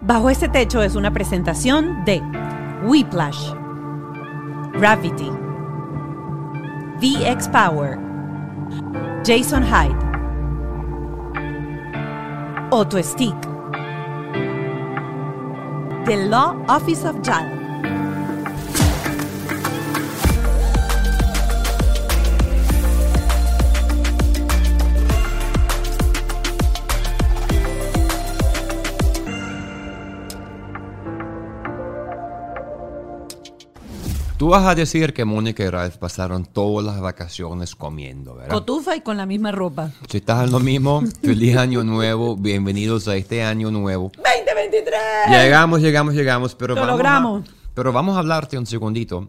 Bajo este techo es una presentación de Whiplash, Gravity, VX Power, Jason Hyde, Otto Stick, The Law Office of JAL. Tú vas a decir que Mónica y Ralph pasaron todas las vacaciones comiendo, ¿verdad? Cotufa y con la misma ropa. Si estás en lo mismo, feliz año nuevo, bienvenidos a este año nuevo. 2023. Llegamos, llegamos, llegamos, pero Lo vamos logramos. A, pero vamos a hablarte un segundito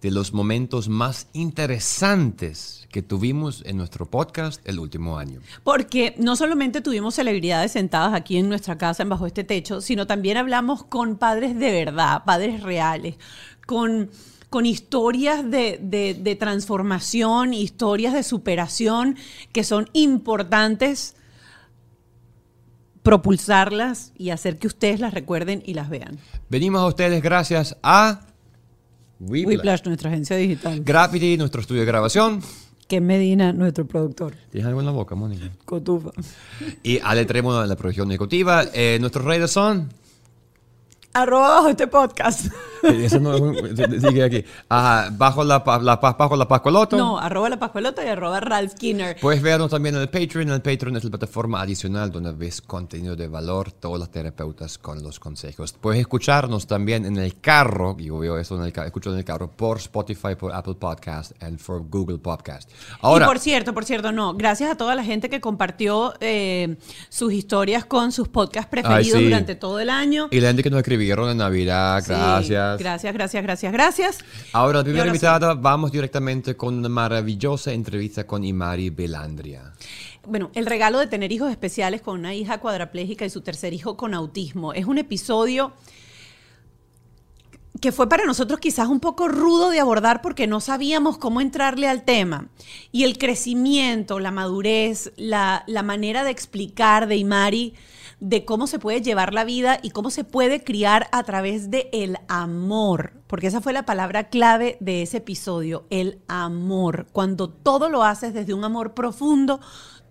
de los momentos más interesantes que tuvimos en nuestro podcast el último año. Porque no solamente tuvimos celebridades sentadas aquí en nuestra casa, en bajo este techo, sino también hablamos con padres de verdad, padres reales, con, con historias de, de- de transformación, historias de superación que son importantes propulsarlas y hacer que ustedes las recuerden y las vean. Venimos a ustedes gracias a. Whiplash, nuestra agencia digital. Gravity, nuestro estudio de grabación. Ken Medina, nuestro productor. ¿Tienes algo en la boca, Mónica? Cotufa. Y Ale en la producción ejecutiva. Eh, nuestros redes son... Arroba bajo este podcast. Eso no es un- sigue aquí. Ajá, bajo la, la, paz, bajo la Pascualoto. No, arroba la Pascualota y arroba Ralph Skinner. Puedes vernos también en el Patreon. El Patreon es la plataforma adicional donde ves contenido de valor, todos los terapeutas con los consejos. Puedes escucharnos también en el carro, yo veo eso en el carro, escucho en el carro, por Spotify, por Apple Podcast y por Google Podcast. Ahora, y por cierto, por cierto, no, gracias a toda la gente que compartió eh, sus historias con sus podcasts preferidos sí. durante todo el año. y la gente que nos escribieron en Navidad, Sí, gracias. gracias, gracias, gracias, gracias. Ahora, primera ahora sí. invitada, vamos directamente con una maravillosa entrevista con Imari Belandria. Bueno, el regalo de tener hijos especiales con una hija cuadraplégica y su tercer hijo con autismo. Es un episodio que fue para nosotros quizás un poco rudo de abordar porque no sabíamos cómo entrarle al tema. Y el crecimiento, la madurez, la, la manera de explicar de Imari de cómo se puede llevar la vida y cómo se puede criar a través de el amor, porque esa fue la palabra clave de ese episodio, el amor. Cuando todo lo haces desde un amor profundo,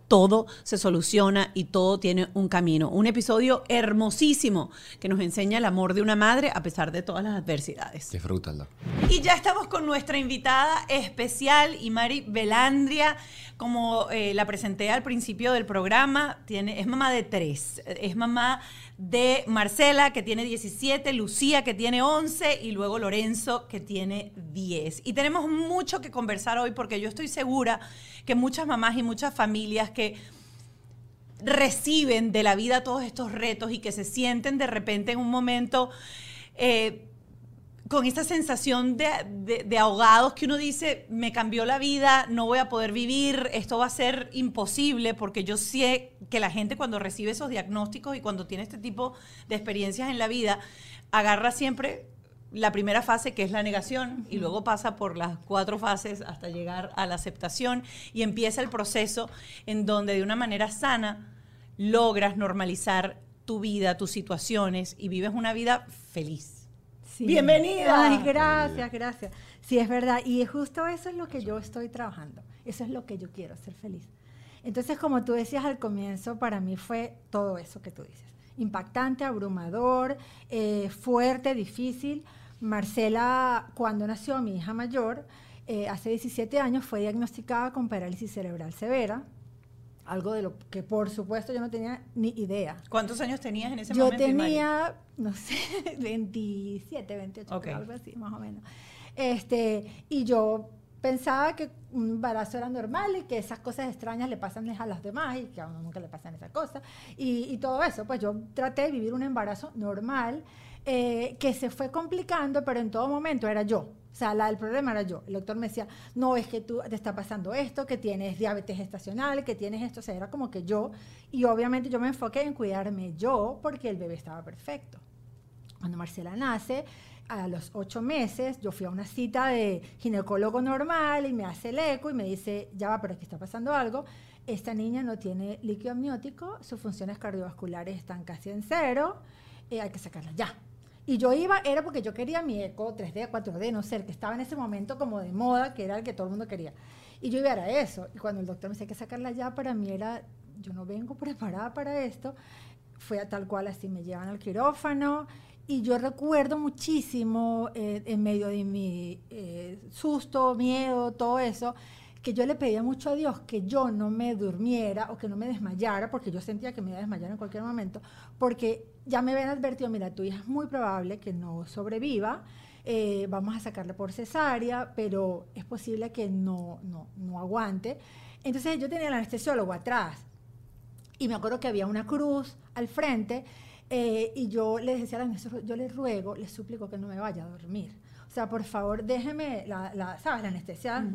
todo se soluciona y todo tiene un camino. Un episodio hermosísimo que nos enseña el amor de una madre a pesar de todas las adversidades. Disfrútalo. Y ya estamos con nuestra invitada especial, Imari Belandria. Como eh, la presenté al principio del programa, es mamá de tres. Es mamá de Marcela, que tiene 17, Lucía, que tiene 11, y luego Lorenzo, que tiene 10. Y tenemos mucho que conversar hoy porque yo estoy segura que muchas mamás y muchas familias que reciben de la vida todos estos retos y que se sienten de repente en un momento eh, con esta sensación de, de- de ahogados que uno dice, me cambió la vida, no voy a poder vivir, esto va a ser imposible, porque yo sé que la gente cuando recibe esos diagnósticos y cuando tiene este tipo de experiencias en la vida, agarra siempre la primera fase que es la negación y luego pasa por las cuatro fases hasta llegar a la aceptación y empieza el proceso en donde de una manera sana logras normalizar tu vida, tus situaciones y vives una vida feliz. Sí. Bienvenida. Ay, gracias, gracias. Sí, es verdad. Y justo eso es lo que yo estoy trabajando. Eso es lo que yo quiero, ser feliz. Entonces, como tú decías al comienzo, para mí fue todo eso que tú dices. Impactante, abrumador, eh, fuerte, difícil. Marcela, cuando nació mi hija mayor, eh, hace 17 años, fue diagnosticada con parálisis cerebral severa. Algo de lo que, por supuesto, yo no tenía ni idea. ¿Cuántos años tenías en ese Yo momento? Imari? tenía, no sé, 27, 28, Ok. creo, algo así, más o menos. Este, y yo pensaba que un embarazo era normal y que esas cosas extrañas le pasan a las demás y que a uno nunca le pasan esas cosas. Y, y todo eso, pues yo traté de vivir un embarazo normal eh, que se fue complicando, pero en todo momento era yo. O sea, la, el problema era yo. El doctor me decía, no, es que tú te está pasando esto, que tienes diabetes gestacional, que tienes esto. O sea, era como que yo. Y obviamente yo me enfoqué en cuidarme yo porque el bebé estaba perfecto. Cuando Marcela nace, a los ocho meses, yo fui a una cita de ginecólogo normal y me hace el eco y me dice, ya va, pero aquí está pasando algo. Esta niña no tiene líquido amniótico, sus funciones cardiovasculares están casi en cero. eh, hay que sacarla ya. Y yo iba, era porque yo quería mi eco 3D, 4D, no sé, que estaba en ese momento como de moda, que era el que todo el mundo quería. Y yo iba a eso. Y cuando el doctor me decía que sacarla ya, para mí era, yo no vengo preparada para esto. Fue a tal cual así, me llevan al quirófano. Y yo recuerdo muchísimo, eh, en medio de mi eh, susto, miedo, todo eso, que yo le pedía mucho a Dios que yo no me durmiera o que no me desmayara, porque yo sentía que me iba a desmayar en cualquier momento, porque ya me habían advertido, mira, tu hija es muy probable que no sobreviva, eh, vamos a sacarla por cesárea, pero es posible que no, no, no aguante. Entonces yo tenía el anestesiólogo atrás y me acuerdo que había una cruz al frente eh, y yo le decía al anestesiólogo, yo le ruego, le suplico que no me vaya a dormir sea, por favor, déjeme, la, ¿sabes? La anestesia,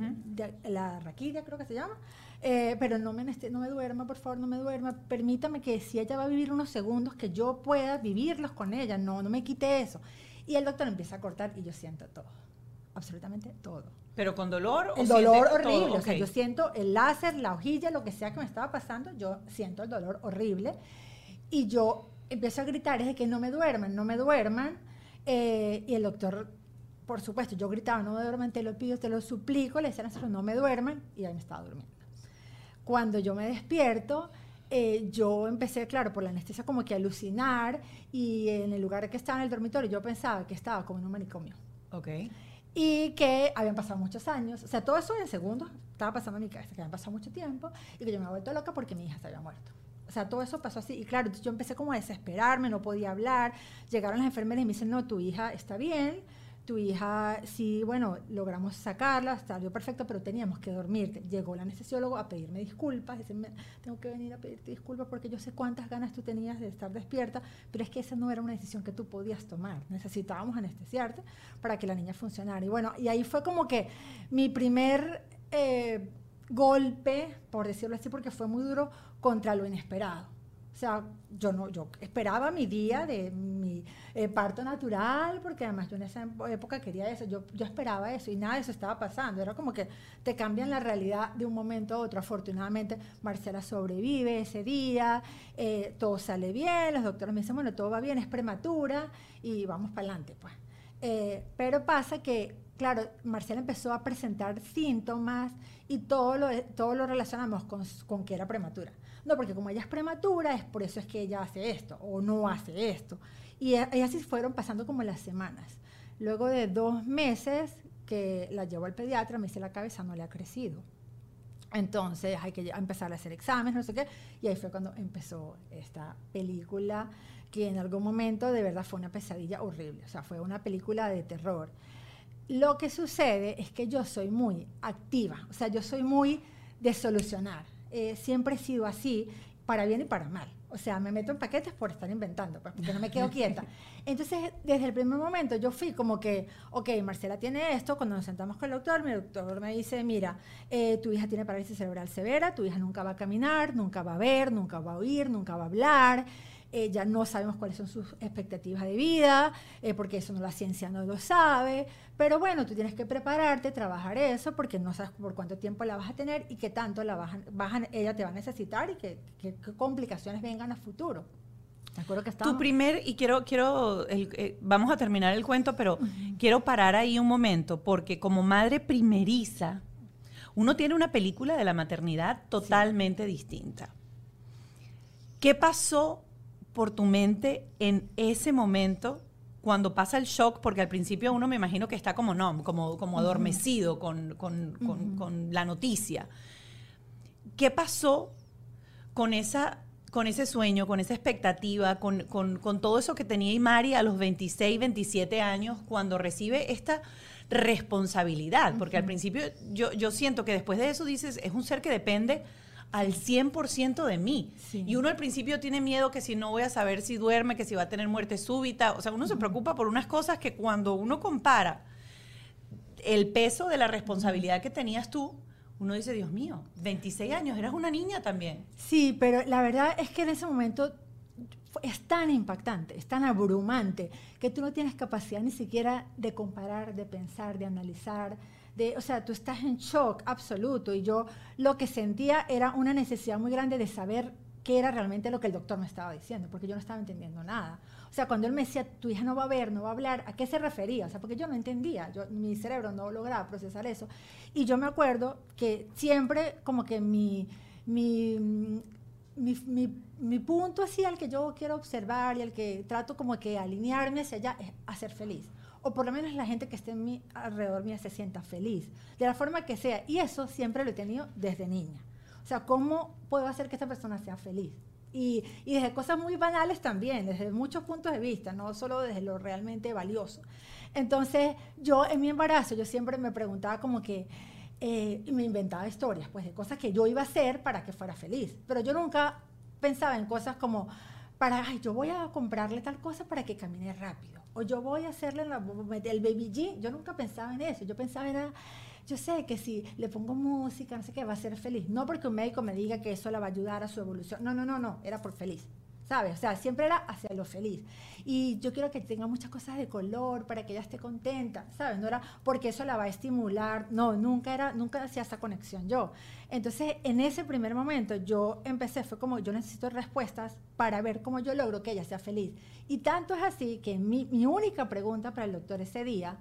la raquidia creo que se llama. Eh, pero no me, no me duerma, por favor, no me duerma. Permítame que si ella va a vivir unos segundos, que yo pueda vivirlos con ella. No, no me quite eso. Y el doctor empieza a cortar y yo siento todo. Absolutamente todo. ¿Pero con dolor? El dolor horrible. O sea, yo siento el láser, la hojilla, lo que sea que me estaba pasando, yo siento el dolor horrible. Y yo empiezo a gritar, es de que no me duerman, no me duerman. Eh, y el doctor por supuesto, yo gritaba, no me duerman, te lo pido, te lo suplico, le decían a no me duerman, y ahí me estaba durmiendo. Cuando yo me despierto, eh, yo empecé, claro, por la anestesia como que a alucinar, y en el lugar que estaba en el dormitorio, yo pensaba que estaba como en un manicomio. Ok. Y que habían pasado muchos años, o sea, todo eso en segundos estaba pasando en mi cabeza, que habían pasado mucho tiempo, y que yo me había vuelto loca porque mi hija se había muerto. O sea, todo eso pasó así. Y claro, yo empecé como a desesperarme, no podía hablar. Llegaron las enfermeras y me dicen, no, tu hija está bien, tu hija, sí, bueno, logramos sacarla, salió perfecto, pero teníamos que dormirte. Llegó el anestesiólogo a pedirme disculpas, decirme, tengo que venir a pedirte disculpas porque yo sé cuántas ganas tú tenías de estar despierta, pero es que esa no era una decisión que tú podías tomar. Necesitábamos anestesiarte para que la niña funcionara. Y bueno, y ahí fue como que mi primer eh, golpe, por decirlo así, porque fue muy duro, contra lo inesperado sea, yo no, yo esperaba mi día de mi eh, parto natural, porque además yo en esa época quería eso, yo, yo esperaba eso y nada de eso estaba pasando. Era como que te cambian la realidad de un momento a otro. Afortunadamente, Marcela sobrevive ese día, eh, todo sale bien, los doctores me dicen, bueno, todo va bien, es prematura y vamos para adelante, pues. Eh, pero pasa que, claro, Marcela empezó a presentar síntomas y todo lo, todo lo relacionamos con, con que era prematura. No, porque como ella es prematura, es por eso es que ella hace esto o no hace esto. Y, así fueron pasando como las semanas. Luego de dos meses que la llevo al pediatra, me dice la cabeza no le ha crecido. Entonces hay que empezar a hacer exámenes, no sé qué. Y ahí fue cuando empezó esta película que en algún momento de verdad fue una pesadilla horrible. O sea, fue una película de terror. Lo que sucede es que yo soy muy activa, o sea, yo soy muy de solucionar. Eh, siempre he sido así, para bien y para mal. O sea, me meto en paquetes por estar inventando, pues, porque no me quedo quieta. Entonces, desde el primer momento yo fui como que, ok, Marcela tiene esto, cuando nos sentamos con el doctor, mi doctor me dice, mira, eh, tu hija tiene parálisis cerebral severa, tu hija nunca va a caminar, nunca va a ver, nunca va a oír, nunca va a hablar. Eh, ya no sabemos cuáles son sus expectativas de vida, eh, porque eso no la ciencia no lo sabe, pero bueno, tú tienes que prepararte, trabajar eso, porque no sabes por cuánto tiempo la vas a tener y qué tanto la vas ella te va a necesitar y qué, complicaciones vengan a futuro. acuerdo que Tu primer, y quiero, quiero eh, vamos a terminar el cuento, pero quiero parar ahí un momento, porque como madre primeriza, uno tiene una película de la maternidad totalmente distinta. ¿Qué pasó por tu mente en ese momento cuando pasa el shock? Porque al principio uno me imagino que está como no, como, como adormecido con, la noticia. ¿Qué pasó con esa con ese sueño, con esa expectativa, con, todo eso que tenía Imari a los 26, 27 años cuando recibe esta responsabilidad, porque al principio yo, yo siento que después de eso dices, es un ser que depende al 100% de mí. Y uno al principio tiene miedo que si no voy a saber si duerme, que si va a tener muerte súbita. O sea, uno se preocupa por unas cosas que cuando uno compara el peso de la responsabilidad que tenías tú, uno dice, Dios mío, 26 años, eras una niña también. Sí, pero la verdad es que en ese momento es tan impactante, es tan abrumante, que tú no tienes capacidad ni siquiera de comparar, de pensar, de analizar o sea, tú estás en shock absoluto y yo lo que sentía era una necesidad muy grande de saber qué era realmente lo que el doctor me estaba diciendo, porque yo no estaba entendiendo nada. O sea, cuando él me decía, tu hija no va a ver, no va a hablar, ¿a qué se refería? O sea, porque yo no entendía, yo, mi cerebro no lograba procesar eso. Y yo me acuerdo que siempre como que mi, mi, mi, mi, mi punto así al que yo quiero observar y al que trato como que alinearme hacia allá es hacer feliz o por lo menos la gente que esté en mi, alrededor mía se sienta feliz, de la forma que sea. Y eso siempre lo he tenido desde niña. O sea, ¿cómo puedo hacer que esta persona sea feliz? Y, y, desde cosas muy banales también, desde muchos puntos de vista, no solo desde lo realmente valioso. Entonces, yo en mi embarazo, yo siempre me preguntaba como que, eh, me inventaba historias, pues de cosas que yo iba a hacer para que fuera feliz. Pero yo nunca pensaba en cosas como, para, ay, yo voy a comprarle tal cosa para que camine rápido. O yo voy a hacerle la, el baby. Yo nunca pensaba en eso. Yo pensaba era, yo sé que si le pongo música, no sé qué, va a ser feliz. No porque un médico me diga que eso la va a ayudar a su evolución. No, no, no, no. Era por feliz. ¿Sabes? O sea, siempre era hacia lo feliz. Y yo quiero que tenga muchas cosas de color para que ella esté contenta, ¿sabes? No era porque eso la va a estimular, no, nunca era, nunca hacía esa conexión yo. Entonces, en ese primer momento yo empecé, fue como, yo necesito respuestas para ver cómo yo logro que ella sea feliz. Y tanto es así que mi, mi única pregunta para el doctor ese día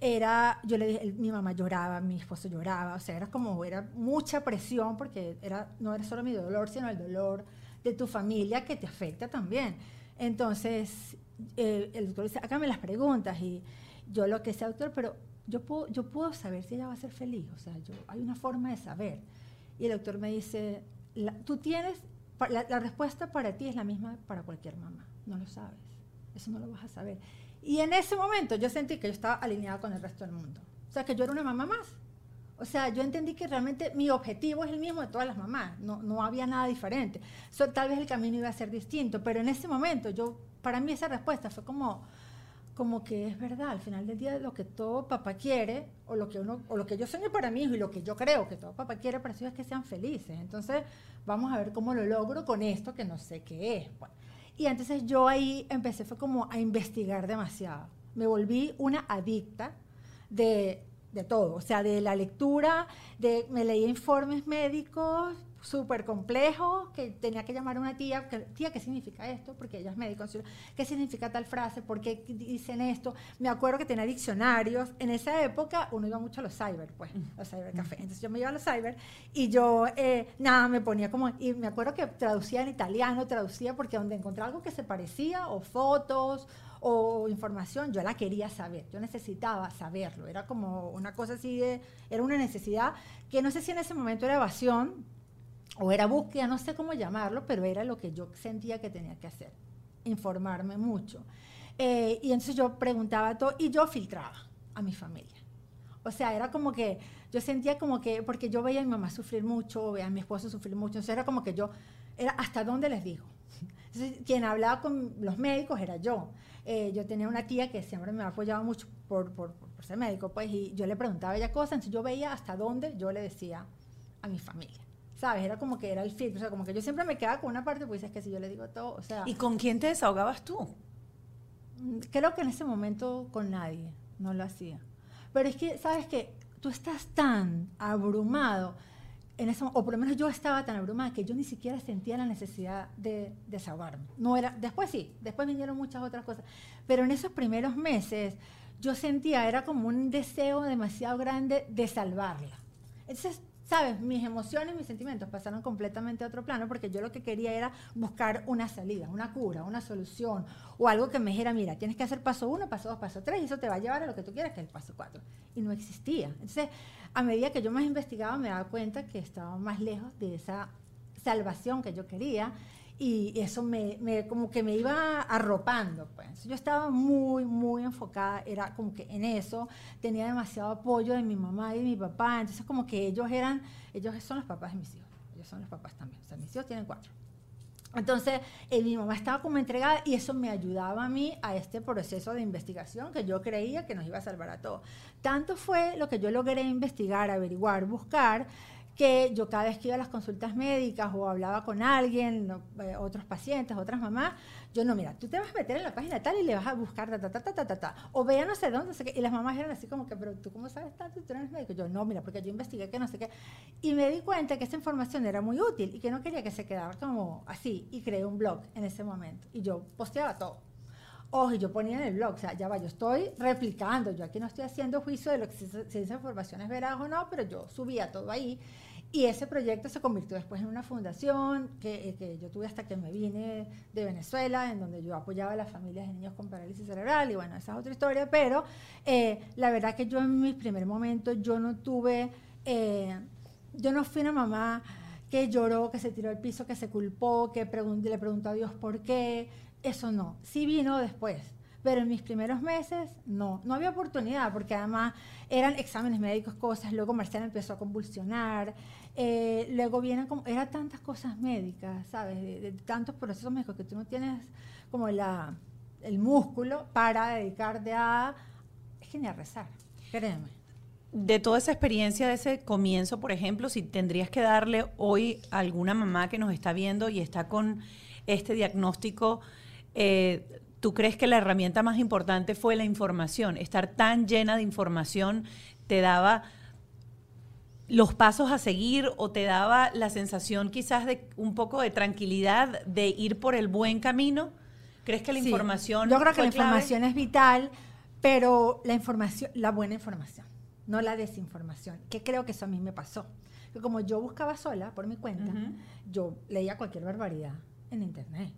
era, yo le dije, mi mamá lloraba, mi esposo lloraba, o sea, era como, era mucha presión porque era, no era solo mi dolor, sino el dolor de tu familia que te afecta también. Entonces, el doctor dice, hágame las preguntas y yo lo que sé, doctor, pero yo puedo, yo puedo saber si ella va a ser feliz, o sea, yo, hay una forma de saber. Y el doctor me dice, tú tienes, la, la respuesta para ti es la misma para cualquier mamá, no lo sabes, eso no lo vas a saber. Y en ese momento yo sentí que yo estaba alineada con el resto del mundo, o sea, que yo era una mamá más o sea, yo entendí que realmente mi objetivo es el mismo de todas las mamás, no, no había nada diferente. tal vez el camino iba a ser distinto, pero en ese momento, yo, para mí esa respuesta fue como, como que es verdad, al final del día lo que todo papá quiere, o lo que, uno, o lo que yo sueño para mí y lo que yo creo que todo papá quiere para sus es que sean felices. Entonces, vamos a ver cómo lo logro con esto que no sé qué es. y entonces yo ahí empecé, fue como a investigar demasiado. Me volví una adicta de de todo, o sea, de la lectura, de, me leía informes médicos súper complejos, que tenía que llamar a una tía, que, tía, ¿qué significa esto? Porque ella es médico, ¿qué significa tal frase? ¿Por qué dicen esto? Me acuerdo que tenía diccionarios, en esa época uno iba mucho a los cyber, pues, los cybercafés, entonces yo me iba a los cyber y yo, eh, nada, me ponía como, y me acuerdo que traducía en italiano, traducía porque donde encontraba algo que se parecía, o fotos, o información, yo la quería saber, yo necesitaba saberlo, era como una cosa así de, era una necesidad que no sé si en ese momento era evasión o era búsqueda, no sé cómo llamarlo, pero era lo que yo sentía que tenía que hacer, informarme mucho. Eh, y entonces yo preguntaba todo y yo filtraba a mi familia. O sea, era como que yo sentía como que, porque yo veía a mi mamá sufrir mucho, veía a mi esposo sufrir mucho, entonces era como que yo, era hasta dónde les digo. Entonces, quien hablaba con los médicos era yo. Eh, yo tenía una tía que siempre me apoyaba mucho por, por, por, ser médico, pues, y yo le preguntaba ella cosas, entonces yo veía hasta dónde yo le decía a mi familia. ¿Sabes? Era como que era el filtro, o sea, como que yo siempre me quedaba con una parte, pues es que si yo le digo todo, o sea... ¿Y con quién te desahogabas tú? Mm, creo que en ese momento con nadie, no lo hacía. Pero es que, ¿sabes qué? Tú estás tan abrumado eso, o por lo menos yo estaba tan abrumada que yo ni siquiera sentía la necesidad de desahogarme. No era, después sí, después vinieron muchas otras cosas, pero en esos primeros meses yo sentía, era como un deseo demasiado grande de salvarla. Entonces ¿sabes? Mis emociones, mis sentimientos pasaron completamente a otro plano porque yo lo que quería era buscar una salida, una cura, una solución o algo que me dijera, mira, tienes que hacer paso uno, paso dos, paso tres y eso te va a llevar a lo que tú quieras, que es el paso cuatro. Y no existía. Entonces, a medida que yo más investigaba, me daba cuenta que estaba más lejos de esa salvación que yo quería y eso me, me, como que me iba arropando. Pues. Yo estaba muy, muy enfocada, era como que en eso, tenía demasiado apoyo de mi mamá y de mi papá, entonces como que ellos eran, ellos son los papás de mis hijos, ellos son los papás también, o sea, mis hijos tienen cuatro. Entonces, eh, mi mamá estaba como entregada y eso me ayudaba a mí a este proceso de investigación que yo creía que nos iba a salvar a todos. Tanto fue lo que yo logré investigar, averiguar, buscar, que yo cada vez que iba a las consultas médicas o hablaba con alguien, no, eh, otros pacientes, otras mamás, yo no, mira, tú te vas a meter en la página tal y le vas a buscar ta, ta, ta, ta, ta, ta, ta. O vea no sé dónde, no sé qué. Y las mamás eran así como que, pero tú cómo sabes tanto, tú no eres médico. Yo, no, mira, porque yo investigué que no sé qué. Y me di cuenta que esa información era muy útil y que no quería que se quedara como así. Y creé un blog en ese momento. Y yo posteaba todo. Ojo, yo ponía en el blog, o sea, ya va, yo estoy replicando, yo aquí no estoy haciendo juicio de lo que si esa información es veraz o no, pero yo subía todo ahí. Y ese proyecto se convirtió después en una fundación que, eh, que, yo tuve hasta que me vine de Venezuela, en donde yo apoyaba a las familias de niños con parálisis cerebral, y bueno, esa es otra historia, pero eh, la verdad que yo en mis primeros momentos, yo no tuve, eh, yo no fui una mamá que lloró, que se tiró al piso, que se culpó, que pregun le preguntó a Dios por qué, eso no, sí vino después pero en mis primeros meses no, no había oportunidad porque además eran exámenes médicos, cosas, luego Marcela empezó a convulsionar, eh, luego vienen como, eran tantas cosas médicas, ¿sabes? Tantos procesos médicos que tú no tienes como la, el músculo para dedicarte a, es que ni a rezar, créeme. De toda esa experiencia de ese comienzo, por ejemplo, si tendrías que darle hoy a alguna mamá que nos está viendo y está con este diagnóstico, eh, ¿Tú crees que la herramienta más importante fue la información? Estar tan llena de información te daba los pasos a seguir o te daba la sensación quizás de un poco de tranquilidad de ir por el buen camino? ¿Crees que la información... Yo creo que la información es vital, pero la información, la buena información, no la desinformación, que creo que eso a mí me pasó. Que como yo buscaba sola por mi cuenta, yo leía cualquier barbaridad en internet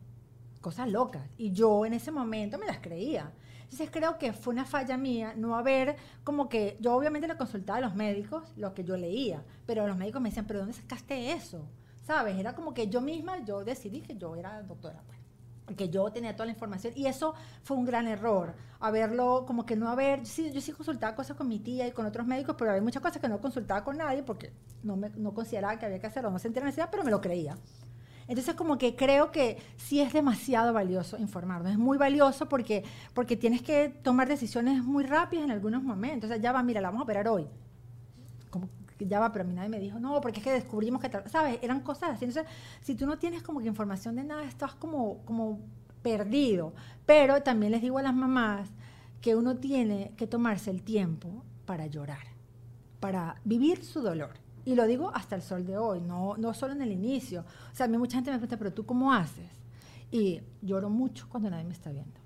cosas locas. Y yo en ese momento me las creía. Entonces creo que fue una falla mía no haber, como que yo obviamente le consultaba a los médicos lo que yo leía, pero los médicos me decían, pero ¿dónde sacaste eso? ¿Sabes? Era como que yo misma, yo decidí que yo era doctora, pues, porque yo tenía toda la información y eso fue un gran error, haberlo, como que no haber, yo sí, yo sí consultaba cosas con mi tía y con otros médicos, pero había muchas cosas que no consultaba con nadie porque no, me, no consideraba que había que hacerlo, no sentía necesidad, pero me lo creía. Entonces como que creo que sí es demasiado valioso informarnos, es muy valioso porque, porque tienes que tomar decisiones muy rápidas en algunos momentos. O sea, ya va, mira, la vamos a operar hoy. Ya va, pero a mí nadie me dijo, no, porque es que descubrimos que, ¿sabes? Eran cosas así. Entonces, si tú no tienes como que información de nada, estás como, como perdido. Pero también les digo a las mamás que uno tiene que tomarse el tiempo para llorar, para vivir su dolor. Y lo digo hasta el sol de hoy, no, no solo en el inicio. O sea, a mí mucha gente me pregunta, pero tú cómo haces? Y lloro mucho cuando nadie me está viendo.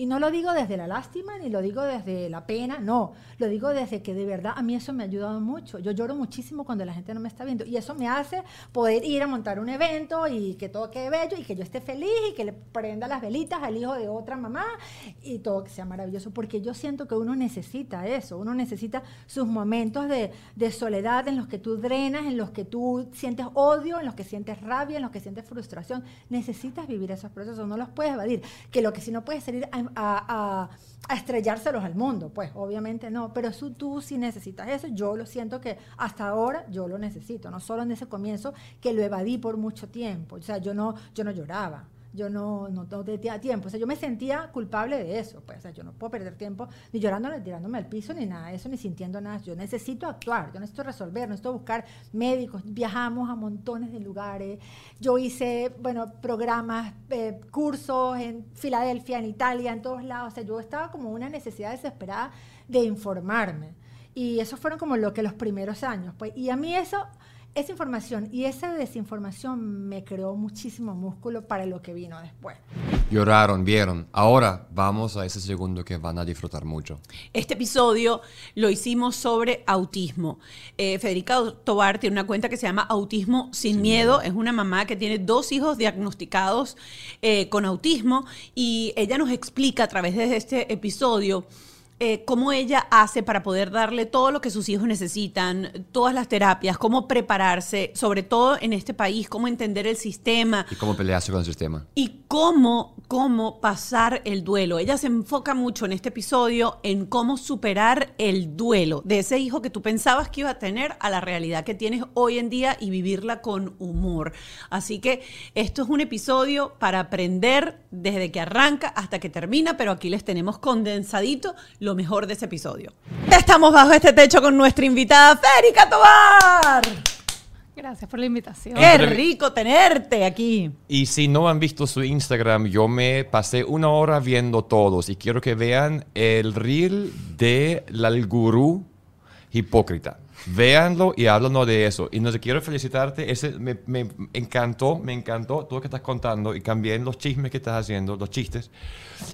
Y no lo digo desde la lástima ni lo digo desde la pena, no, lo digo desde que de verdad a mí eso me ha ayudado mucho. Yo lloro muchísimo cuando la gente no me está viendo. Y eso me hace poder ir a montar un evento y que todo quede bello y que yo esté feliz y que le prenda las velitas al hijo de otra mamá y todo que sea maravilloso, porque yo siento que uno necesita eso, uno necesita sus momentos de, de soledad en los que tú drenas, en los que tú sientes odio, en los que sientes rabia, en los que sientes frustración. Necesitas vivir esos procesos, no los puedes evadir, que lo que si no puedes salir a a, estrellárselos al mundo, pues obviamente no, pero eso, tú sí necesitas eso, yo lo siento que hasta ahora yo lo necesito, no solo en ese comienzo que lo evadí por mucho tiempo, o sea, yo no, yo no lloraba, yo no, no, tenía tiempo. O sea, yo me sentía culpable de eso. Pues, o sea, yo no puedo perder tiempo ni llorando, ni tirándome al piso, ni nada de eso, ni sintiendo nada. Yo necesito actuar, yo necesito resolver, necesito buscar médicos. Viajamos a montones de lugares. Yo hice, bueno, programas, eh, cursos en Filadelfia, en Italia, en todos lados. O sea, yo estaba como una necesidad desesperada de informarme. Y eso fueron como lo que los primeros años. Pues, y a mí eso esa información y esa desinformación me creó muchísimo músculo para lo que vino después. Lloraron, vieron. Ahora vamos a ese segundo que van a disfrutar mucho. Este episodio lo hicimos sobre autismo. Eh, Federica Tobar tiene una cuenta que se llama Autismo sin, miedo. Es una mamá que tiene dos hijos diagnosticados eh, con autismo y ella nos explica a través de este episodio eh, cómo ella hace para poder darle todo lo que sus hijos necesitan, todas las terapias, cómo prepararse, sobre todo en este país, cómo entender el sistema. Y cómo pelearse con el sistema. Y cómo, cómo pasar el duelo. Ella se enfoca mucho en este episodio en cómo superar el duelo de ese hijo que tú pensabas que iba a tener a la realidad que tienes hoy en día y vivirla con humor. Así que esto es un episodio para aprender desde que arranca hasta que termina, pero aquí les tenemos condensadito lo mejor de ese episodio. Estamos bajo este techo con nuestra invitada Férica Tobar. Gracias por la invitación. Qué rico tenerte aquí. Y si no han visto su Instagram, yo me pasé una hora viendo todos y quiero que vean el reel de la gurú hipócrita. Véanlo y háblanos de eso. Y no te quiero felicitarte. Ese me, me encantó, me encantó todo lo que estás contando y también los chismes que estás haciendo, los chistes.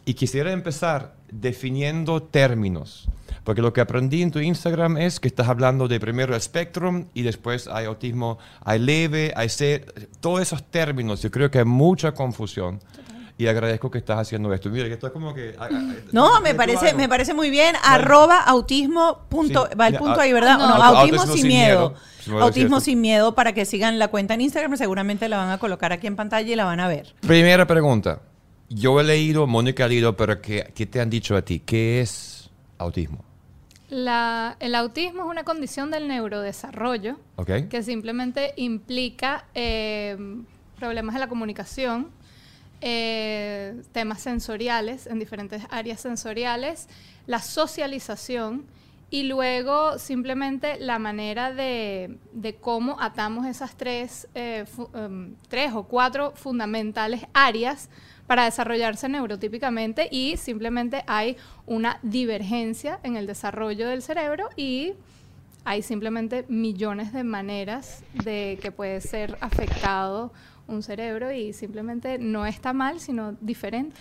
Y quisiera empezar definiendo términos. Porque lo que aprendí en tu Instagram es que estás hablando de primero el spectrum y después hay autismo, hay leve, hay ser, todos esos términos. Yo creo que hay mucha confusión. Y agradezco que estás haciendo esto. Mira, que esto es como que... ah, ah, No, me parece, me parece muy bien. Arroba autismo punto, Sí, va el punto au- ahí, ¿verdad? no. O no, Auto- autismo, sin miedo. Autismo sin miedo para que sigan la cuenta en Instagram. Seguramente la van a colocar aquí en pantalla y la van a ver. Primera pregunta. Yo he leído, Mónica ha leído, pero ¿qué, qué te han dicho a ti? ¿Qué es autismo? La- el autismo es una condición del neurodesarrollo que simplemente implica eh, problemas de la comunicación, eh, temas sensoriales en diferentes áreas sensoriales, la socialización y luego simplemente la manera de, de cómo atamos esas tres, eh, em, tres o cuatro fundamentales áreas para desarrollarse neurotípicamente y simplemente hay una divergencia en el desarrollo del cerebro y hay simplemente millones de maneras de que puede ser afectado un cerebro y simplemente no está mal, sino diferente.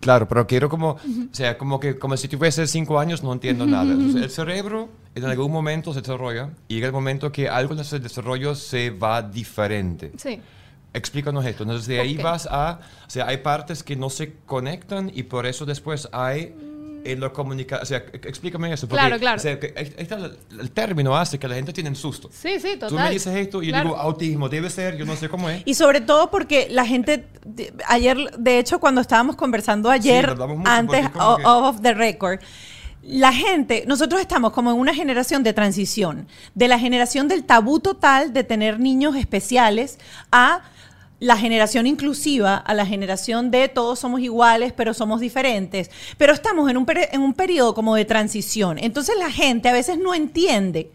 Claro, pero quiero como, o sea, como que como si tuviese cinco años no entiendo nada. Entonces, el cerebro en algún momento se desarrolla y llega el momento que algo de ese desarrollo se va diferente. Sí. Explícanos esto. Entonces, de ahí Ok. vas a, o sea, hay partes que no se conectan y por eso después hay en la comunicación, o sea, explícame eso. Porque, Claro, claro. o sea, que ahí está el, el término hace que la gente tiene susto. Sí, sí, total. Tú me dices esto y yo Claro. digo autismo, debe ser, yo no sé cómo es. Y sobre todo porque la gente, ayer, de hecho, cuando estábamos conversando ayer, antes o- que- off the record, la gente, nosotros estamos como en una generación de transición, de la generación del tabú total de tener niños especiales a la generación inclusiva, a la generación de todos somos iguales, pero somos diferentes. Pero estamos en un, en un periodo como de transición. Entonces la gente a veces no entiende.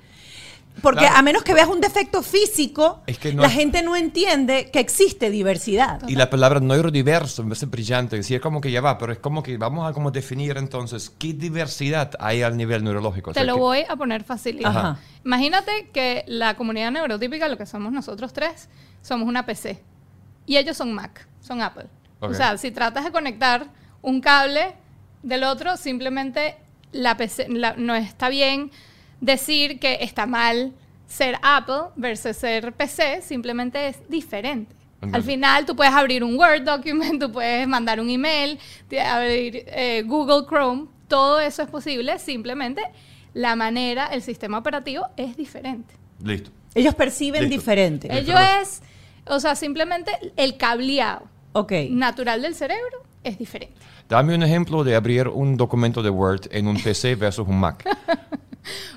Porque Claro. a menos que veas un defecto físico, Es que no la es- gente no entiende que existe diversidad. Y la palabra neurodiverso me parece brillante. Sí, es como que ya va, pero es como que vamos a como definir entonces qué diversidad hay al nivel neurológico. O Te sea, lo que- voy a poner facilito. Ajá. Imagínate que la comunidad neurotípica, lo que somos nosotros tres, somos una PC. Y ellos son Mac, son Apple. O sea, si tratas de conectar un cable del otro, simplemente la PC, la- no está bien decir que está mal ser Apple versus ser PC, simplemente es diferente. Al final tú puedes abrir un Word document, tú puedes mandar un email, abrir eh, Google Chrome, todo eso es posible, simplemente la manera, el sistema operativo es diferente. Listo. Ellos perciben Listo. diferente. Ello pero- es, o sea, simplemente el cableado Ok. natural del cerebro es diferente. Dame un ejemplo de abrir un documento de Word en un PC versus un Mac.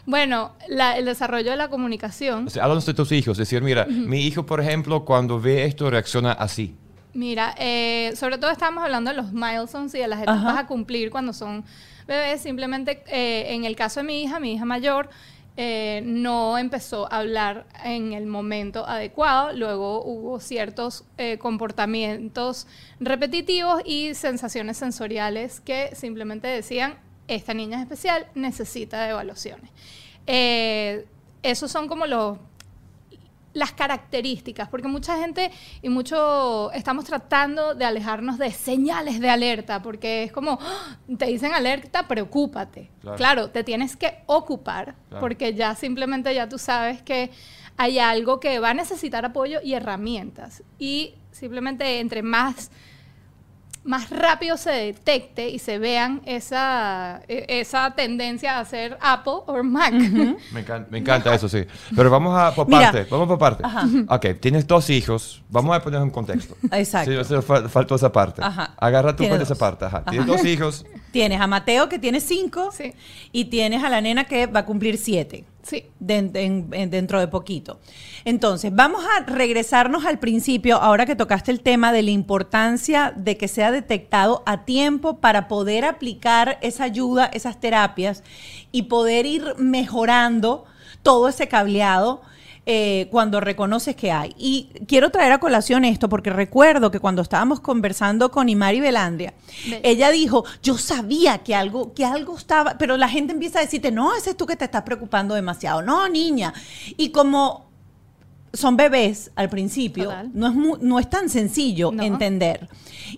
Bueno, la- el desarrollo de la comunicación. O sea, háblanos de tus hijos. Decir, mira, mi hijo, por ejemplo, cuando ve esto reacciona así. Mira, eh, sobre todo estamos hablando de los milestones y de las etapas Ajá. a cumplir cuando son bebés. Simplemente, eh, en el caso de mi hija, mi hija mayor, eh, no empezó a hablar en el momento adecuado. Luego hubo ciertos eh, comportamientos repetitivos y sensaciones sensoriales que simplemente decían, esta niña es especial, necesita de evaluaciones. Eh, esos son como los las características, porque mucha gente y mucho estamos tratando de alejarnos de señales de alerta, porque es como, ¡ah! te dicen alerta, preocúpate. Claro. Claro, te tienes que ocupar, Claro. porque ya simplemente ya tú sabes que hay algo que va a necesitar apoyo y herramientas. Y simplemente entre más más rápido se detecte y se vean esa, e- esa tendencia a ser Apple o Mac. Me encanta, me encanta eso, sí. Pero vamos a por Mira. parte, vamos por parte. Ajá. Ok, tienes dos hijos. Vamos a poner un contexto. Exacto. Sí, eso fal- faltó esa parte. Ajá. Agarra con dos. esa parte. Ajá. Tienes dos hijos. Tienes a Mateo que tiene cinco Sí. y tienes a la nena que va a cumplir siete. Sí. den- en- en- dentro de poquito. Entonces, vamos a regresarnos al principio, ahora que tocaste el tema de la importancia de que sea detectado a tiempo para poder aplicar esa ayuda, esas terapias y poder ir mejorando todo ese cableado. Eh, cuando reconoces que hay. Y quiero traer a colación esto porque recuerdo que cuando estábamos conversando con Imari Belandria, Ve. ella dijo, yo sabía que algo, que algo estaba, pero la gente empieza a decirte, no, ese es tú que te estás preocupando demasiado, no, niña. Y como son bebés al principio, Total. no es, mu- no es tan sencillo No. entender.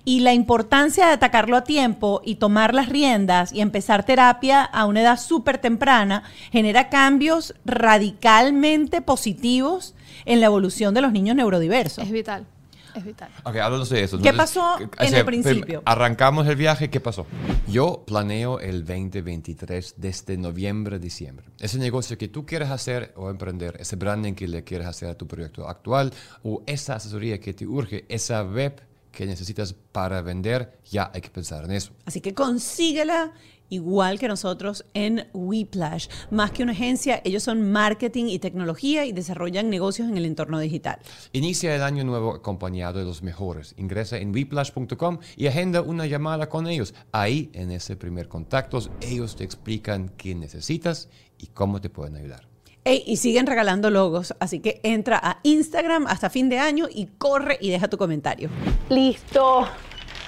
Y la importancia de atacarlo a tiempo y tomar las riendas y empezar terapia a una edad súper temprana genera cambios radicalmente positivos en la evolución de los niños neurodiversos. Es vital. Es vital. Ok, háblanos de eso. ¿Qué pasó en el principio? Arrancamos el viaje, ¿qué pasó? Yo planeo el 2023 desde noviembre, diciembre. Ese negocio que tú quieres hacer o emprender, ese branding que le quieres hacer a tu proyecto actual o esa asesoría que te urge, esa web que necesitas para vender, ya hay que pensar en eso. Así que consíguela igual que nosotros en Whiplash. Más que una agencia, ellos son marketing y tecnología y desarrollan negocios en el entorno digital. Inicia el año nuevo acompañado de los mejores. Ingresa en weplash.com y agenda una llamada con ellos. Ahí, en ese primer contacto, ellos te explican qué necesitas y cómo te pueden ayudar. Ey, y siguen regalando logos, así que entra a Instagram hasta fin de año y corre y deja tu comentario. Listo,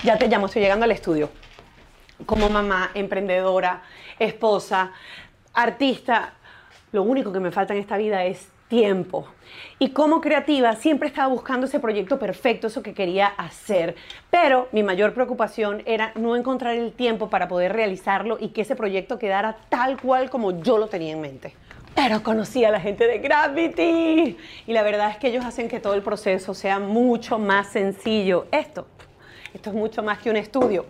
ya te llamo, estoy llegando al estudio. Como mamá, emprendedora, esposa, artista, lo único que me falta en esta vida es tiempo. Y como creativa siempre estaba buscando ese proyecto perfecto, eso que quería hacer. Pero mi mayor preocupación era no encontrar el tiempo para poder realizarlo y que ese proyecto quedara tal cual como yo lo tenía en mente. Pero conocí a la gente de Gravity y la verdad es que ellos hacen que todo el proceso sea mucho más sencillo. Esto, esto es mucho más que un estudio.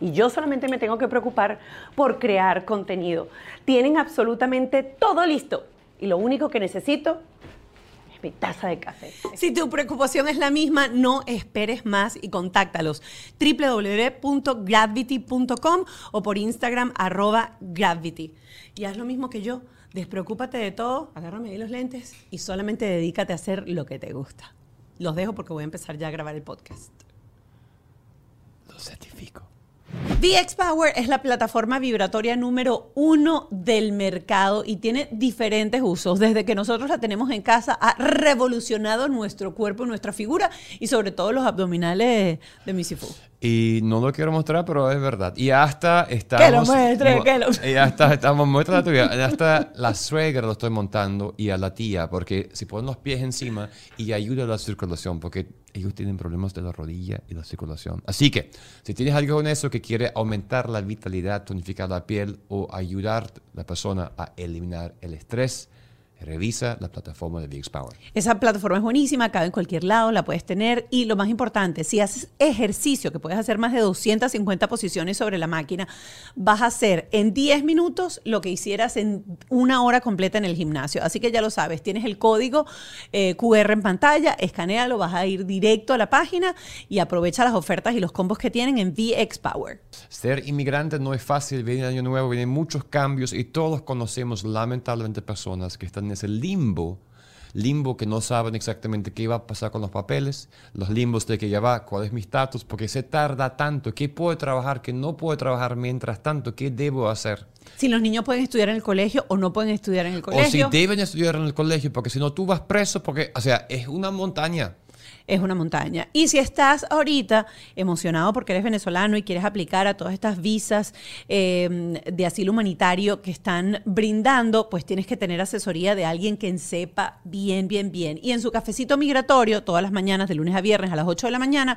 Y yo solamente me tengo que preocupar por crear contenido. Tienen absolutamente todo listo. Y lo único que necesito es mi taza de café. Si tu preocupación es la misma, no esperes más y contáctalos. www.gravity.com o por Instagram arroba gravity. Y haz lo mismo que yo. Despreocúpate de todo, agárrame ahí los lentes y solamente dedícate a hacer lo que te gusta. Los dejo porque voy a empezar ya a grabar el podcast. Lo certifico. VX Power es la plataforma vibratoria número uno del mercado y tiene diferentes usos. Desde que nosotros la tenemos en casa, ha revolucionado nuestro cuerpo, nuestra figura y sobre todo los abdominales de Missy Fu. Y no lo quiero mostrar, pero es verdad. Y hasta estamos... Que lo muestre, que lo- Y hasta estamos... Muestra la tuya. Hasta la suegra lo estoy montando y a la tía, porque si ponen los pies encima y ayuda a la circulación, porque ellos tienen problemas de la rodilla y la circulación. Así que, si tienes algo con eso que quiere aumentar la vitalidad, tonificar la piel o ayudar a la persona a eliminar el estrés, revisa la plataforma de VX Power. Esa plataforma es buenísima, cabe en cualquier lado, la puedes tener. Y lo más importante, si haces ejercicio, que puedes hacer más de 250 posiciones sobre la máquina, vas a hacer en 10 minutos lo que hicieras en una hora completa en el gimnasio. Así que ya lo sabes, tienes el código eh, QR en pantalla, escanealo, vas a ir directo a la página y aprovecha las ofertas y los combos que tienen en VX Power. Ser inmigrante no es fácil, viene año nuevo, vienen muchos cambios y todos conocemos lamentablemente personas que están en ese limbo, limbo que no saben exactamente qué va a pasar con los papeles, los limbos de que ya va, cuál es mi estatus, porque se tarda tanto, qué puedo trabajar, qué no puedo trabajar mientras tanto, qué debo hacer. Si los niños pueden estudiar en el colegio o no pueden estudiar en el O si colegio. deben estudiar en el colegio, porque si no tú vas preso, porque, o sea, es una montaña. Es una montaña. Y si estás ahorita emocionado porque eres venezolano y quieres aplicar a todas estas visas eh, de asilo humanitario que están brindando, pues tienes que tener asesoría de alguien que sepa bien, bien, bien. Y en su cafecito migratorio, todas las mañanas, de lunes a viernes a las 8 de la mañana,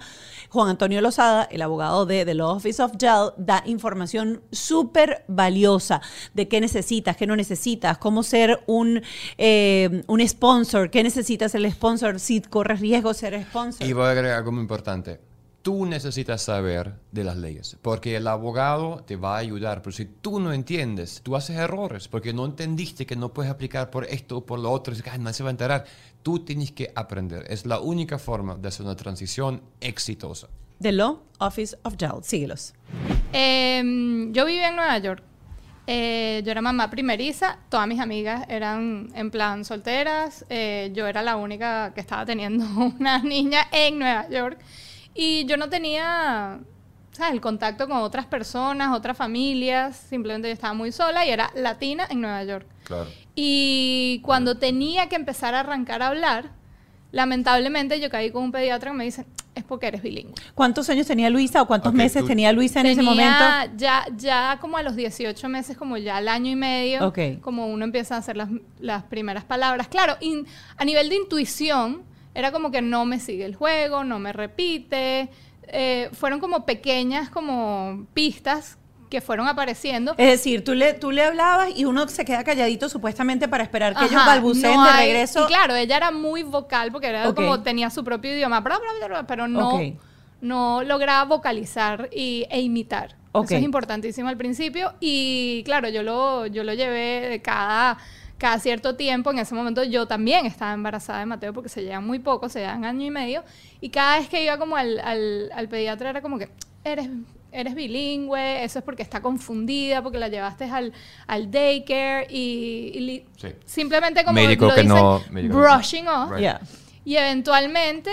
Juan Antonio Lozada, el abogado de The Law Office of Jail, da información súper valiosa de qué necesitas, qué no necesitas, cómo ser un, eh, un sponsor, qué necesitas el sponsor, si corres riesgo ser sponsor. Y voy a agregar algo muy importante. Tú necesitas saber de las leyes, porque el abogado te va a ayudar, pero si tú no entiendes, tú haces errores, porque no entendiste que no puedes aplicar por esto o por lo otro, y dices, "Ay, nadie se va a enterar. Tú tienes que aprender. Es la única forma de hacer una transición exitosa. The Law Office of Jail. Síguelos. Em, yo vivía en Nueva York. Eh, yo era mamá primeriza, todas mis amigas eran en plan solteras, eh, yo era la única que estaba teniendo una niña en Nueva York y yo no tenía ¿sabes? El contacto con otras personas, otras familias. Simplemente yo estaba muy sola y era latina en Nueva York. Claro. Y cuando tenía que empezar a arrancar a hablar, lamentablemente yo caí con un pediatra que me dice, es porque eres bilingüe. ¿Cuántos años tenía Luisa o cuántos meses tú- tenía Luisa en ese Tenía momento? Ya, ya como a los 18 meses, como ya al año y medio, como uno empieza a hacer las, las primeras palabras. Claro, in- a nivel de intuición, era como que no me sigue el juego, no me repite. eh, fueron como pequeñas como pistas que fueron apareciendo. Es decir, tú le, tú le hablabas y uno se queda calladito supuestamente para esperar que ellos Ajá, balbuceen no de hay- regreso. Y claro, ella era muy vocal porque era como tenía su propio idioma, pero no, no lograba vocalizar y, e imitar. Eso es importantísimo al principio. Y claro, yo lo, yo lo llevé de cada, cada cierto tiempo. En ese momento yo también estaba embarazada de Mateo porque se llevan muy poco, se llevan año y medio. Y cada vez que iba como al, al, al pediatra era como que, eres eres bilingüe, eso es porque está confundida, porque la llevaste al, al daycare y, y li- Sí. simplemente como Médico lo que dicen, no- médico que no. brushing off. Right. Yeah. Y eventualmente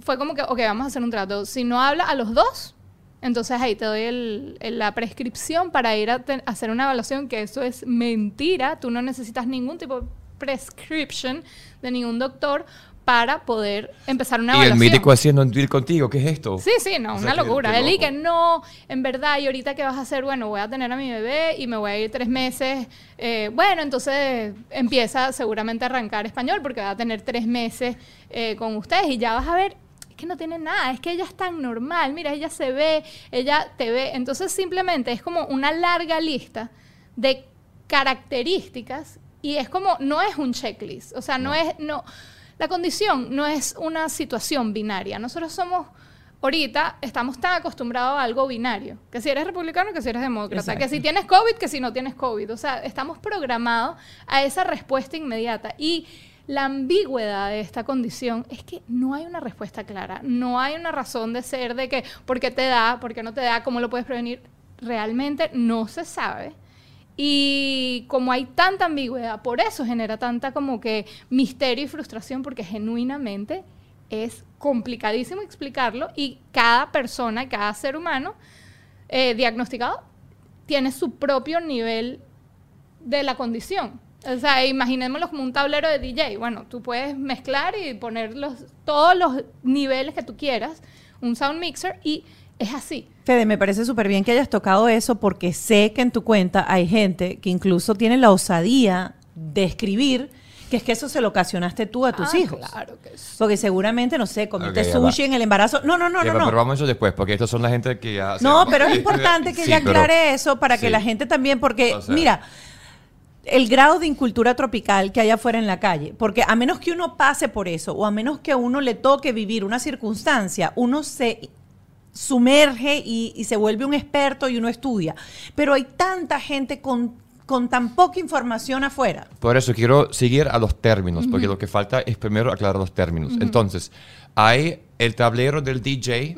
fue como que, ok, vamos a hacer un trato. Si no habla a los dos, entonces ahí te doy el- el- la prescripción para ir a, te- a hacer una evaluación, que eso es mentira. Tú no necesitas ningún tipo de prescription de ningún doctor para poder empezar una Y el evaluación. médico haciendo un contigo, ¿qué es esto? Sí, sí, no, O sea, una locura. Él y que no, en verdad, y ahorita qué vas a hacer, bueno, voy a tener a mi bebé y me voy a ir tres meses. Eh, bueno, entonces empieza seguramente a arrancar español porque va a tener tres meses eh, con ustedes y ya vas a ver es que no tiene nada, es que ella es tan normal, mira, ella se ve, ella te ve. Entonces simplemente es como una larga lista de características y es como, no es un checklist, o sea, no, es, no, la condición no es una situación binaria, nosotros somos, ahorita estamos tan acostumbrados a algo binario, que si eres republicano, que si eres demócrata, que si tienes COVID, que si no tienes COVID, o sea, estamos programados a esa respuesta inmediata y la ambigüedad de esta condición es que no hay una respuesta clara, no hay una razón de ser de que, ¿por qué te da? ¿Por qué no te da? ¿Cómo lo puedes prevenir? Realmente no se sabe. Y como hay tanta ambigüedad, por eso genera tanta como que misterio y frustración, porque genuinamente es complicadísimo explicarlo y cada persona, cada ser humano eh, diagnosticado tiene su propio nivel de la condición. O sea, imaginémoslo como un tablero de DJ. Bueno, tú puedes mezclar y poner los, todos los niveles que tú quieras, un sound mixer, y es así. Fede, me parece súper bien que hayas tocado eso porque sé que en tu cuenta hay gente que incluso tiene la osadía de escribir que es que eso se lo ocasionaste tú a tus Ah, hijos. Claro que sí. Porque seguramente, no sé, comiste Ok, ya sushi va. en el embarazo. No, no, no, Ya, no, Pero no. vamos a eso después, porque estos son la gente que ya... No, o sea, pero es importante que sí, pero- aclare eso para que sí. la gente también, porque O sea- mira, el grado de incultura tropical que hay afuera en la calle, porque a menos que uno pase por eso o a menos que a uno le toque vivir una circunstancia, uno se sumerge y, y se vuelve un experto y uno estudia. Pero hay tanta gente con, con tan poca información afuera. Por eso quiero seguir a los términos, porque lo que falta es primero aclarar los términos. Entonces, hay el tablero del DJ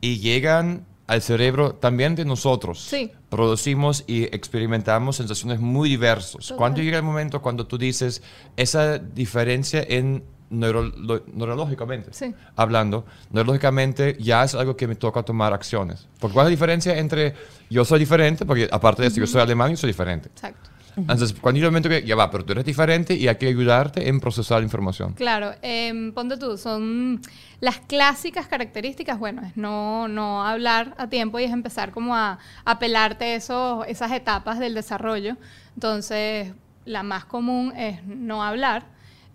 y llegan al cerebro también de nosotros. Sí. Producimos y experimentamos sensaciones muy diversas. Cuando llega el momento cuando tú dices esa diferencia en neuro- lo- neurológicamente, Sí. hablando, neurológicamente ya es algo que me toca tomar acciones. Porque ¿cuál es la diferencia entre yo soy diferente? Porque aparte de eso, yo soy alemán y soy diferente. Exacto. Entonces, cuando yo momento que ya va, pero tú eres diferente y hay que ayudarte en procesar la información. Claro, em, ponte tú, son las clásicas características, bueno, es no, no hablar a tiempo y es empezar como a, a pelarte esos, esas etapas del desarrollo. Entonces, la más común es no hablar,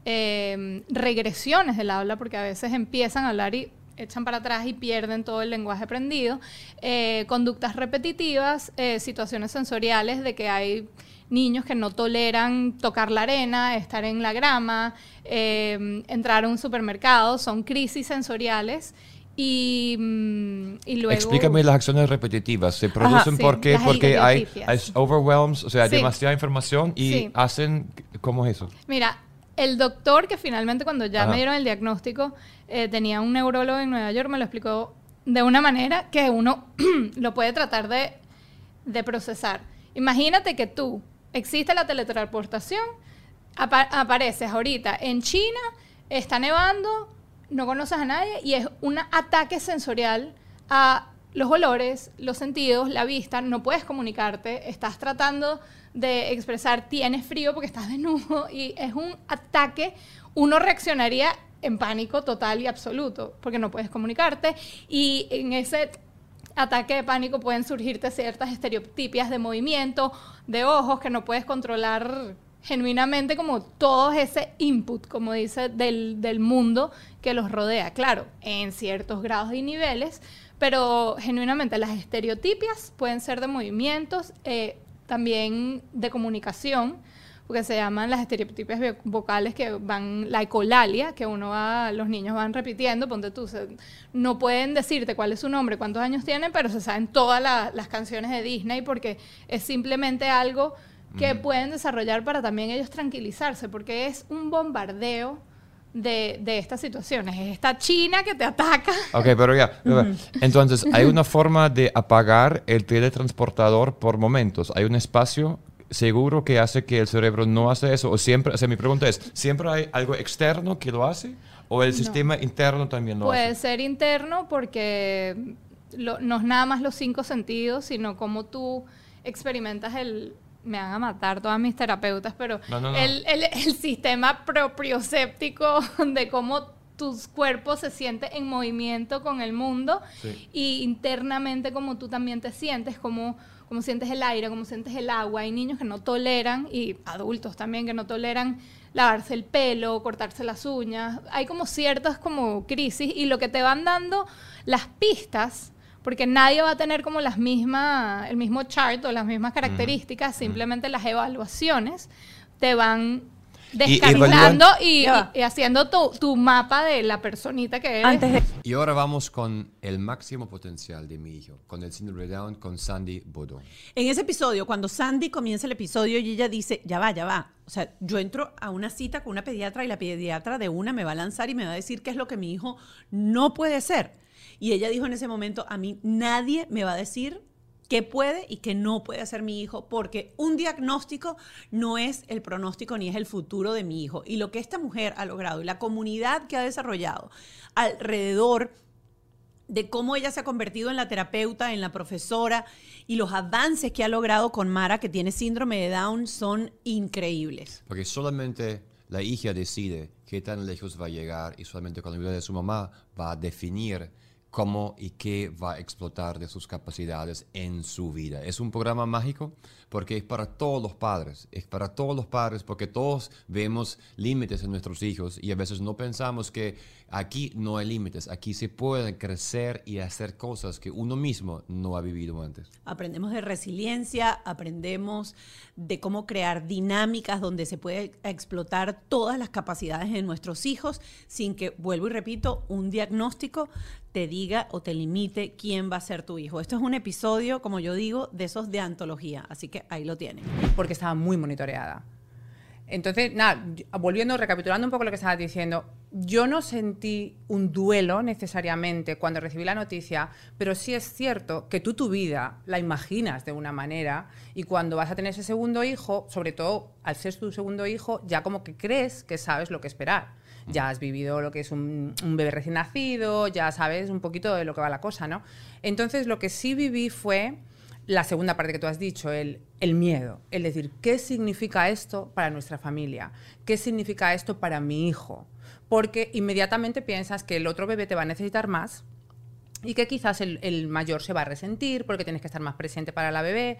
em, regresiones del habla, porque a veces empiezan a hablar y echan para atrás y pierden todo el lenguaje aprendido, eh, conductas repetitivas, eh, situaciones sensoriales de que hay niños que no toleran tocar la arena, estar en la grama, eh, entrar a un supermercado, son crisis sensoriales y, mm, y luego... Explícame las acciones repetitivas. ¿Se producen sí, porque, porque hay, hay overwhelms, o sea, Sí. demasiada información y Sí. hacen... ¿Cómo es eso? Mira, el doctor que finalmente cuando ya Ajá. me dieron el diagnóstico, eh, tenía un neurólogo en Nueva York, me lo explicó de una manera que uno lo puede tratar de, de procesar. Imagínate que tú, existe la teletransportación, apa- apareces ahorita en China, está nevando, no conoces a nadie y es un ataque sensorial a los olores, los sentidos, la vista, no puedes comunicarte, estás tratando de expresar tienes frío porque estás desnudo y es un ataque, uno reaccionaría en pánico total y absoluto porque no puedes comunicarte y en ese ataque de pánico pueden surgirte ciertas estereotipias de movimiento, de ojos que no puedes controlar genuinamente como todo ese input, como dice, del, del mundo que los rodea. Claro, en ciertos grados y niveles, pero genuinamente las estereotipias pueden ser de movimientos, eh, también de comunicación, porque se llaman las estereotipias vo- vocales que van, la ecolalia, que uno va, los niños van repitiendo, ponte tú, se- no pueden decirte cuál es su nombre, cuántos años tienen, pero se saben todas la- las canciones de Disney porque es simplemente algo que pueden desarrollar para también ellos tranquilizarse, porque es un bombardeo de, de estas situaciones. Es esta China que te ataca. Ok, pero ya. Entonces, hay una forma de apagar el teletransportador por momentos. Hay un espacio seguro que hace que el cerebro no hace eso. O siempre, o sea, mi pregunta es, ¿siempre hay algo externo que lo hace? ¿O el sistema interno también lo Puede hace? ser interno porque lo- no es nada más los cinco sentidos, sino cómo tú experimentas el... Me van a matar todas mis terapeutas, pero No, no, no. El, el- el sistema proprioséptico de cómo tus cuerpos se siente en movimiento con el mundo Sí. y internamente como tú también te sientes, como, como sientes el aire, como sientes el agua. Hay niños que no toleran, y adultos también que no toleran lavarse el pelo, cortarse las uñas. Hay como ciertas como crisis y lo que te van dando las pistas, porque nadie va a tener como las mismas, el mismo chart o las mismas características, simplemente las evaluaciones te van Y descartando y, haciendo tu, tu mapa de la personita que eres. Antes de Y ahora vamos con el máximo potencial de mi hijo, con el síndrome de Down, con Sandy Bodo. En ese episodio, cuando Sandy comienza el episodio y ella dice, ya va, ya va. O sea, yo entro a una cita con una pediatra y la pediatra de una me va a lanzar y me va a decir qué es lo que mi hijo no puede ser. Y ella dijo en ese momento, a mí nadie me va a decir qué puede y qué no puede hacer mi hijo, porque un diagnóstico no es el pronóstico ni es el futuro de mi hijo. Y lo que esta mujer ha logrado y la comunidad que ha desarrollado alrededor de cómo ella se ha convertido en la terapeuta, en la profesora y los avances que ha logrado con Mara, que tiene síndrome de Down, son increíbles. Porque solamente la hija decide qué tan lejos va a llegar y solamente con la ayuda de su mamá va a definir cómo y qué va a explotar de sus capacidades en su vida. Es un programa mágico porque es para todos los padres, es para todos los padres porque todos vemos límites en nuestros hijos y a veces no pensamos que aquí no hay límites, aquí se puede crecer y hacer cosas que uno mismo no ha vivido antes. Aprendemos de resiliencia, aprendemos de cómo crear dinámicas donde se puede explotar todas las capacidades de nuestros hijos sin que, vuelvo y repito, un diagnóstico te diga o te limite quién va a ser tu hijo. Esto es un episodio, como yo digo, de esos de antología, así que ahí lo tienen. porque estaba muy monitoreada. Entonces, nada, volviendo, recapitulando un poco lo que estabas diciendo, yo no sentí un duelo necesariamente cuando recibí la noticia, pero sí es cierto que tú tu vida la imaginas de una manera y cuando vas a tener ese segundo hijo, sobre todo al ser tu segundo hijo, ya como que crees que sabes lo que esperar. Ya has vivido lo que es un, bebé recién nacido, ya sabes un poquito de lo que va la cosa, ¿no? Entonces, lo que sí viví fue la segunda parte que tú has dicho, el, el miedo, el decir, ¿qué significa esto para nuestra familia? ¿Qué significa esto para mi hijo? Porque inmediatamente piensas que el otro bebé te va a necesitar más y que quizás el, el mayor se va a resentir porque tienes que estar más presente para la bebé.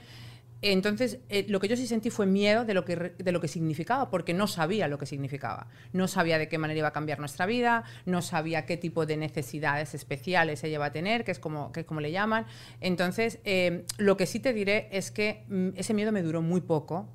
Entonces, eh, lo que yo sí sentí fue miedo de lo, que, de lo que significaba, porque no sabía lo que significaba. No sabía de qué manera iba a cambiar nuestra vida, no sabía qué tipo de necesidades especiales ella iba a tener, que es como, que es como le llaman. Entonces, eh, lo que sí te diré es que mm, ese miedo me duró muy poco,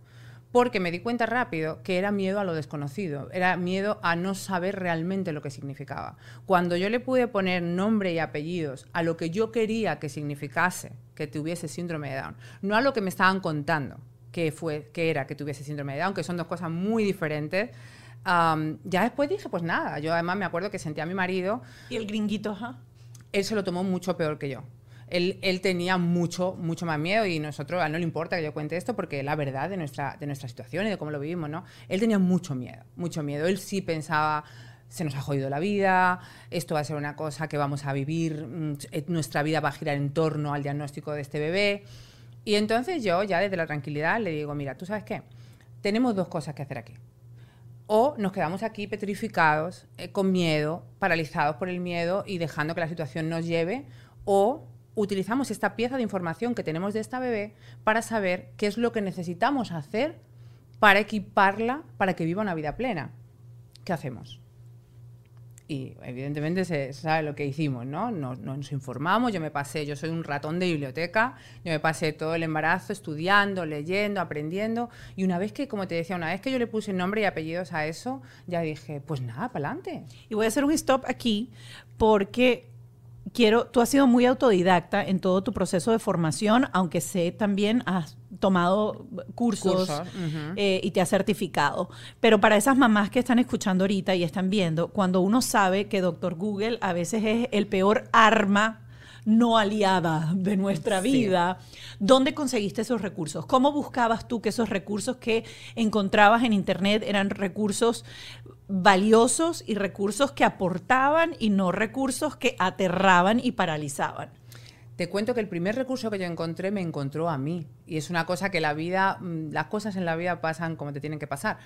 porque me di cuenta rápido que era miedo a lo desconocido, era miedo a no saber realmente lo que significaba. Cuando yo le pude poner nombre y apellidos a lo que yo quería que significase que tuviese síndrome de Down, no a lo que me estaban contando que, fue, que era que tuviese síndrome de Down, que son dos cosas muy diferentes, ya después dije, pues nada, yo además me acuerdo que sentí a mi marido Y el gringuito, ajá. él se lo tomó mucho peor que yo. Él, él tenía mucho, mucho más miedo y nosotros, a él no le importa que yo cuente esto porque la verdad de nuestra, de nuestra situación y de cómo lo vivimos, ¿no? Él tenía mucho miedo, mucho miedo. Él sí pensaba, se nos ha jodido la vida, esto va a ser una cosa que vamos a vivir, mm, eh, nuestra vida va a girar en torno al diagnóstico de este bebé. Y entonces yo ya desde la tranquilidad le digo, mira, ¿tú sabes qué? Tenemos dos cosas que hacer aquí. O nos quedamos aquí petrificados, eh, con miedo, paralizados por el miedo y dejando que la situación nos lleve, o utilizamos esta pieza de información que tenemos de esta bebé para saber qué es lo que necesitamos hacer para equiparla para que viva una vida plena. ¿Qué hacemos? Y evidentemente se sabe lo que hicimos, ¿no? Nos, nos, informamos, yo me pasé, yo soy un ratón de biblioteca, yo me pasé todo el embarazo estudiando, leyendo, aprendiendo, y una vez que, como te decía, una vez que yo le puse nombre y apellidos a eso, ya dije, pues nada, para adelante. Y voy a hacer un stop aquí porque quiero, tú has sido muy autodidacta en todo tu proceso de formación, aunque sé también has tomado cursos, eh, y te has certificado. Pero para esas mamás que están escuchando ahorita y están viendo, cuando uno sabe que Doctor Google a veces es el peor arma no aliada de nuestra Sí. vida, ¿dónde conseguiste esos recursos? ¿Cómo buscabas tú que esos recursos que encontrabas en Internet eran recursos valiosos y recursos que aportaban y no recursos que aterraban y paralizaban? Te cuento que el primer recurso que yo encontré me encontró a mí. Y es una cosa que la vida, mm, las cosas en la vida pasan como te tienen que pasar.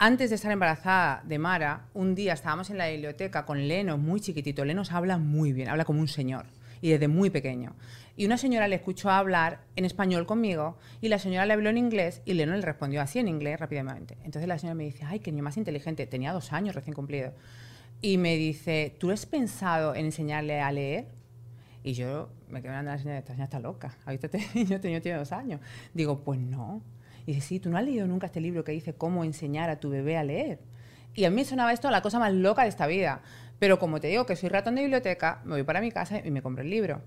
Antes de estar embarazada de Mara, un día estábamos en la biblioteca con Lenos, muy chiquitito. Lenos habla muy bien, habla como un señor, y desde muy pequeño. Y una señora le escuchó hablar en español conmigo, y la señora le habló en inglés, y Leno le respondió así en inglés rápidamente. Entonces la señora me dice, ay, qué niño más inteligente. Tenía dos años recién cumplido. Y me dice, ¿tú has pensado en enseñarle a leer? Y yo me quedé mirando a la señora, esta señora está loca. ¿Ha visto este niño? Este niño tiene dos años. Digo, pues no. Y dice, sí, tú no has leído nunca este libro que dice cómo enseñar a tu bebé a leer. Y a mí sonaba esto la cosa más loca de esta vida. Pero como te digo que soy ratón de biblioteca, me voy para mi casa y me compro el libro.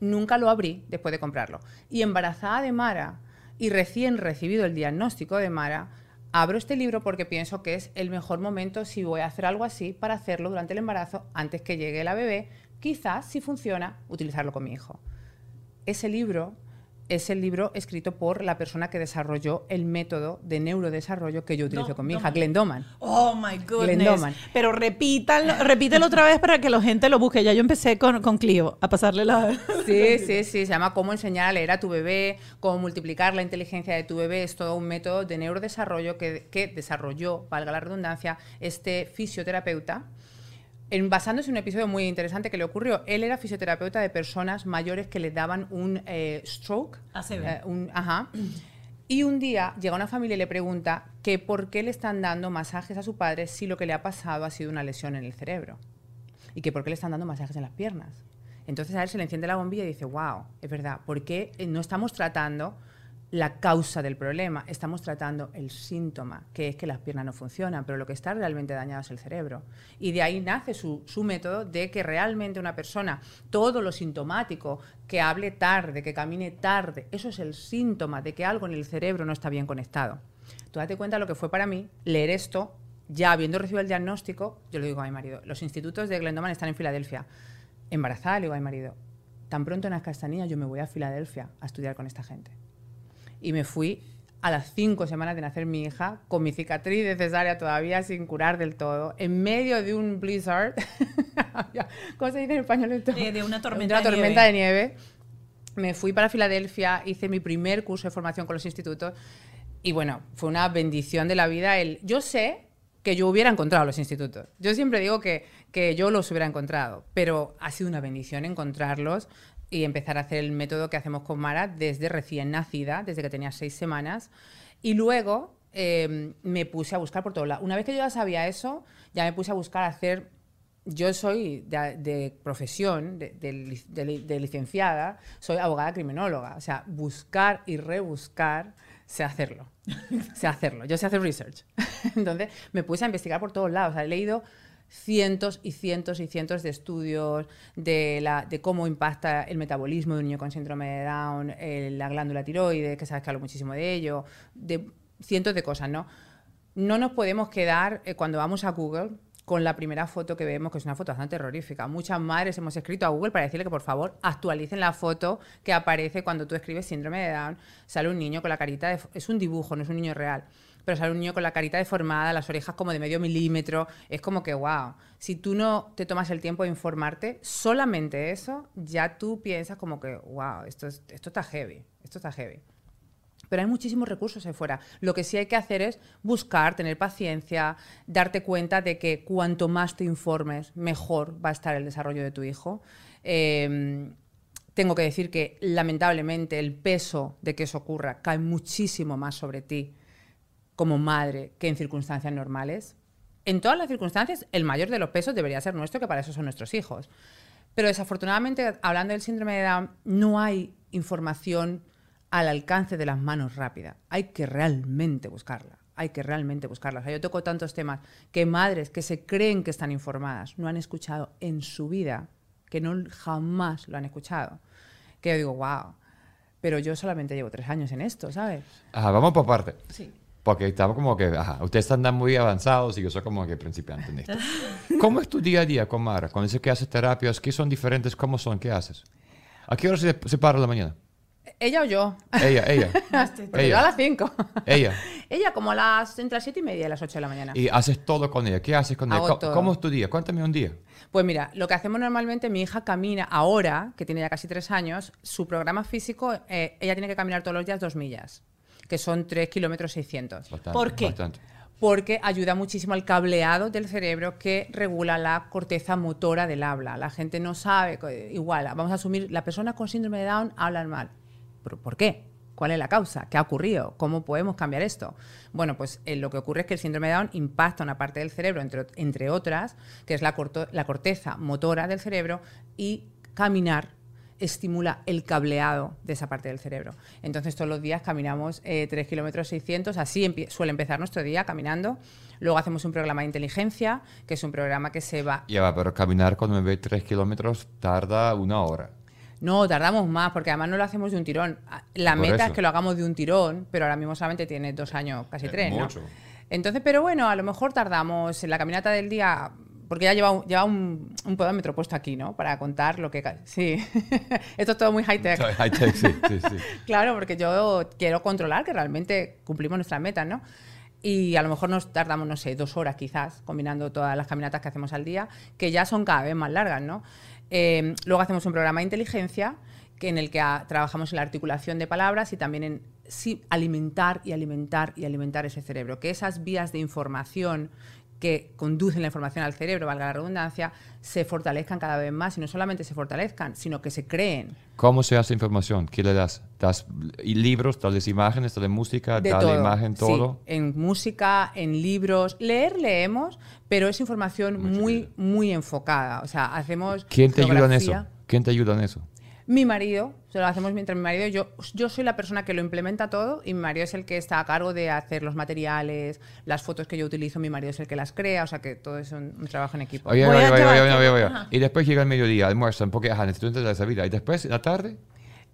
Nunca lo abrí después de comprarlo. Y embarazada de Mara y recién recibido el diagnóstico de Mara, abro este libro porque pienso que es el mejor momento si voy a hacer algo así para hacerlo durante el embarazo antes que llegue la bebé. Quizás, si funciona, utilizarlo con mi hijo. Ese libro es el libro escrito por la persona que desarrolló el método de neurodesarrollo que yo utilizo No, con mi hija, Doman. Glenn Doman. Oh my goodness. Glendoman. Pero repítalo, repítelo otra vez para que la gente lo busque. Ya yo empecé con, con Clio a pasarle la. Sí, sí, sí, se llama Cómo enseñar a leer a tu bebé, cómo multiplicar la inteligencia de tu bebé. Es todo un método de neurodesarrollo que, que desarrolló, valga la redundancia, este fisioterapeuta. En, basándose en un episodio muy interesante que le ocurrió. Él era fisioterapeuta de personas mayores que le daban un eh, stroke. ACV. eh, un- ajá. Y un día llega una familia y le pregunta que por qué le están dando masajes a su padre si lo que le ha pasado ha sido una lesión en el cerebro. Y que por qué le están dando masajes en las piernas. Entonces a él se le enciende la bombilla y dice, wow, es verdad, ¿por qué no estamos tratando la causa del problema? Estamos tratando el síntoma, que es que las piernas no funcionan, pero lo que está realmente dañado es el cerebro. Y de ahí nace su, su método de que realmente una persona, todo lo sintomático, que hable tarde, que camine tarde, eso es el síntoma de que algo en el cerebro no está bien conectado. Tú date cuenta lo que fue para mí leer esto, ya habiendo recibido el diagnóstico, yo le digo a mi marido, los institutos de Glendoman están en Filadelfia. Embarazada, le digo a mi marido, tan pronto nazca esta niña, yo me voy a Filadelfia a estudiar con esta gente. Y me fui a las cinco semanas de nacer mi hija, con mi cicatriz de cesárea todavía sin curar del todo, en medio de un blizzard. ¿Cómo se dice en español esto? De- de una tormenta una de tormenta de nieve. Me fui para Filadelfia, hice mi primer curso de formación con los institutos y bueno, fue una bendición de la vida. El, yo sé que yo hubiera encontrado los institutos. Yo siempre digo que, que yo los hubiera encontrado, pero ha sido una bendición encontrarlos y empezar a hacer el método que hacemos con Mara desde recién nacida, desde que tenía seis semanas. Y luego eh, me puse a buscar por todo lado. Una vez que yo ya sabía eso, ya me puse a buscar hacer yo soy de, de profesión, de licenciada, soy abogada criminóloga. O sea, buscar y rebuscar, sé hacerlo. sé hacerlo. Yo sé hacer research. Entonces, me puse a investigar por todos lados. O sea, he leído cientos y cientos y cientos de estudios de, cómo impacta el metabolismo de un niño con síndrome de Down, eh, la glándula tiroides, que sabes que hablo muchísimo de ello, de cientos de cosas, ¿no? No nos podemos quedar, eh, cuando vamos a Google, con la primera foto que vemos, que es una foto bastante terrorífica. Muchas madres hemos escrito a Google para decirle que por favor actualicen la foto que aparece cuando tú escribes síndrome de Down. Sale un niño con la carita. Es un dibujo, no es un niño real. Pero sale un niño con la carita deformada, las orejas como de medio milímetro. Es como que, wow, si tú no te tomas el tiempo de informarte, solamente eso, ya tú piensas como que, wow, esto, es- esto está heavy, esto está heavy. Pero hay muchísimos recursos ahí fuera. Lo que sí hay que hacer es buscar, tener paciencia, darte cuenta de que cuanto más te informes, mejor va a estar el desarrollo de tu hijo. Eh, tengo que decir que lamentablemente el peso de que eso ocurra cae muchísimo más sobre ti como madre que en circunstancias normales. En todas las circunstancias, el mayor de los pesos debería ser nuestro, que para eso son nuestros hijos. Pero desafortunadamente, hablando del síndrome de Down, no hay información al alcance de las manos rápida. Hay que realmente buscarla. Hay que realmente buscarla. O sea, yo toco tantos temas que madres que se creen que están informadas no han escuchado en su vida, que no jamás lo han escuchado. Que yo digo, wow. Pero yo solamente llevo tres años en esto, ¿sabes? Ajá, vamos por parte. Sí. Porque estamos como que, ajá, ustedes andan muy avanzados y yo soy como que principiante en esto. ¿Cómo es tu día a día con Mara? Cuando dices que haces terapias, ¿qué son diferentes? ¿Cómo son? ¿Qué haces? ¿A qué hora se, se para la mañana? ¿Ella o yo? Ella, ella. Porque yo a las 5. Ella. Ella como a las entre las 7 y media y las 8 de la mañana. Y haces todo con ella. ¿Qué haces con ella? Hago ¿Cómo, todo. cómo es tu día? Cuéntame un día. Pues mira, lo que hacemos normalmente, mi hija camina ahora, que tiene ya casi 3 años, su programa físico, eh, ella tiene que caminar todos los días 2 millas, que son 3 kilómetros 600. Bastante, ¿Por qué? Bastante. porque ayuda muchísimo al cableado del cerebro que regula la corteza motora del habla. La gente no sabe, igual, vamos a asumir, la persona con síndrome de Down hablan mal. ¿Pero ¿Por qué? ¿Cuál es la causa? ¿Qué ha ocurrido? ¿Cómo podemos cambiar esto? Bueno, pues eh, lo que ocurre es que el síndrome de Down impacta una parte del cerebro, entre, entre otras, que es la, corto- la corteza motora del cerebro, y caminar estimula el cableado de esa parte del cerebro. Entonces todos los días caminamos eh, 3 kilómetros 600, así suele empezar nuestro día caminando. Luego hacemos un programa de inteligencia, que es un programa que se va... Ya va, pero caminar con un bebé 3 kilómetros tarda una hora. No, tardamos más, porque además no lo hacemos de un tirón. Ah, La Por meta eso. es que lo hagamos de un tirón, pero ahora mismo solamente tiene dos años, casi Eh, tres, ¿no? mucho. Entonces, pero bueno, a lo mejor tardamos en la caminata del día, porque ya lleva un, lleva un, un podómetro puesto aquí, ¿no? Para contar lo que... Sí, esto es todo muy high-tech. High-tech, sí, sí, sí. Claro, porque yo quiero controlar que realmente cumplimos nuestras metas, ¿no? Y a lo mejor nos tardamos, no sé, dos horas quizás, combinando todas las caminatas que hacemos al día, que ya son cada vez más largas, ¿no? Eh, luego hacemos un programa de inteligencia que en el que ah, trabajamos en la articulación de palabras y también en sí, alimentar y alimentar y alimentar ese cerebro. Que esas vías de información que conducen la información al cerebro, valga la redundancia, se fortalezcan cada vez más y no solamente se fortalezcan, sino que se creen. ¿Cómo se hace información? ¿Qué le das? ¿Das libros, tales imágenes, tales música, De tal todo. imagen, Sí, todo? en música, en libros. Leer, leemos, pero es información muy, muy enfocada. O sea, hacemos. ¿Quién te ayuda en eso? ¿Quién te ayuda en eso? Mi marido, se lo hacemos mientras mi marido, yo, yo soy la persona que lo implementa todo y mi marido es el que está a cargo de hacer los materiales, las fotos que yo utilizo, mi marido es el que las crea, o sea que todo es un, un trabajo en equipo. Oye. Y después llega el mediodía, almuerzan, porque ajá, necesito entender esa vida. Y después, en la tarde,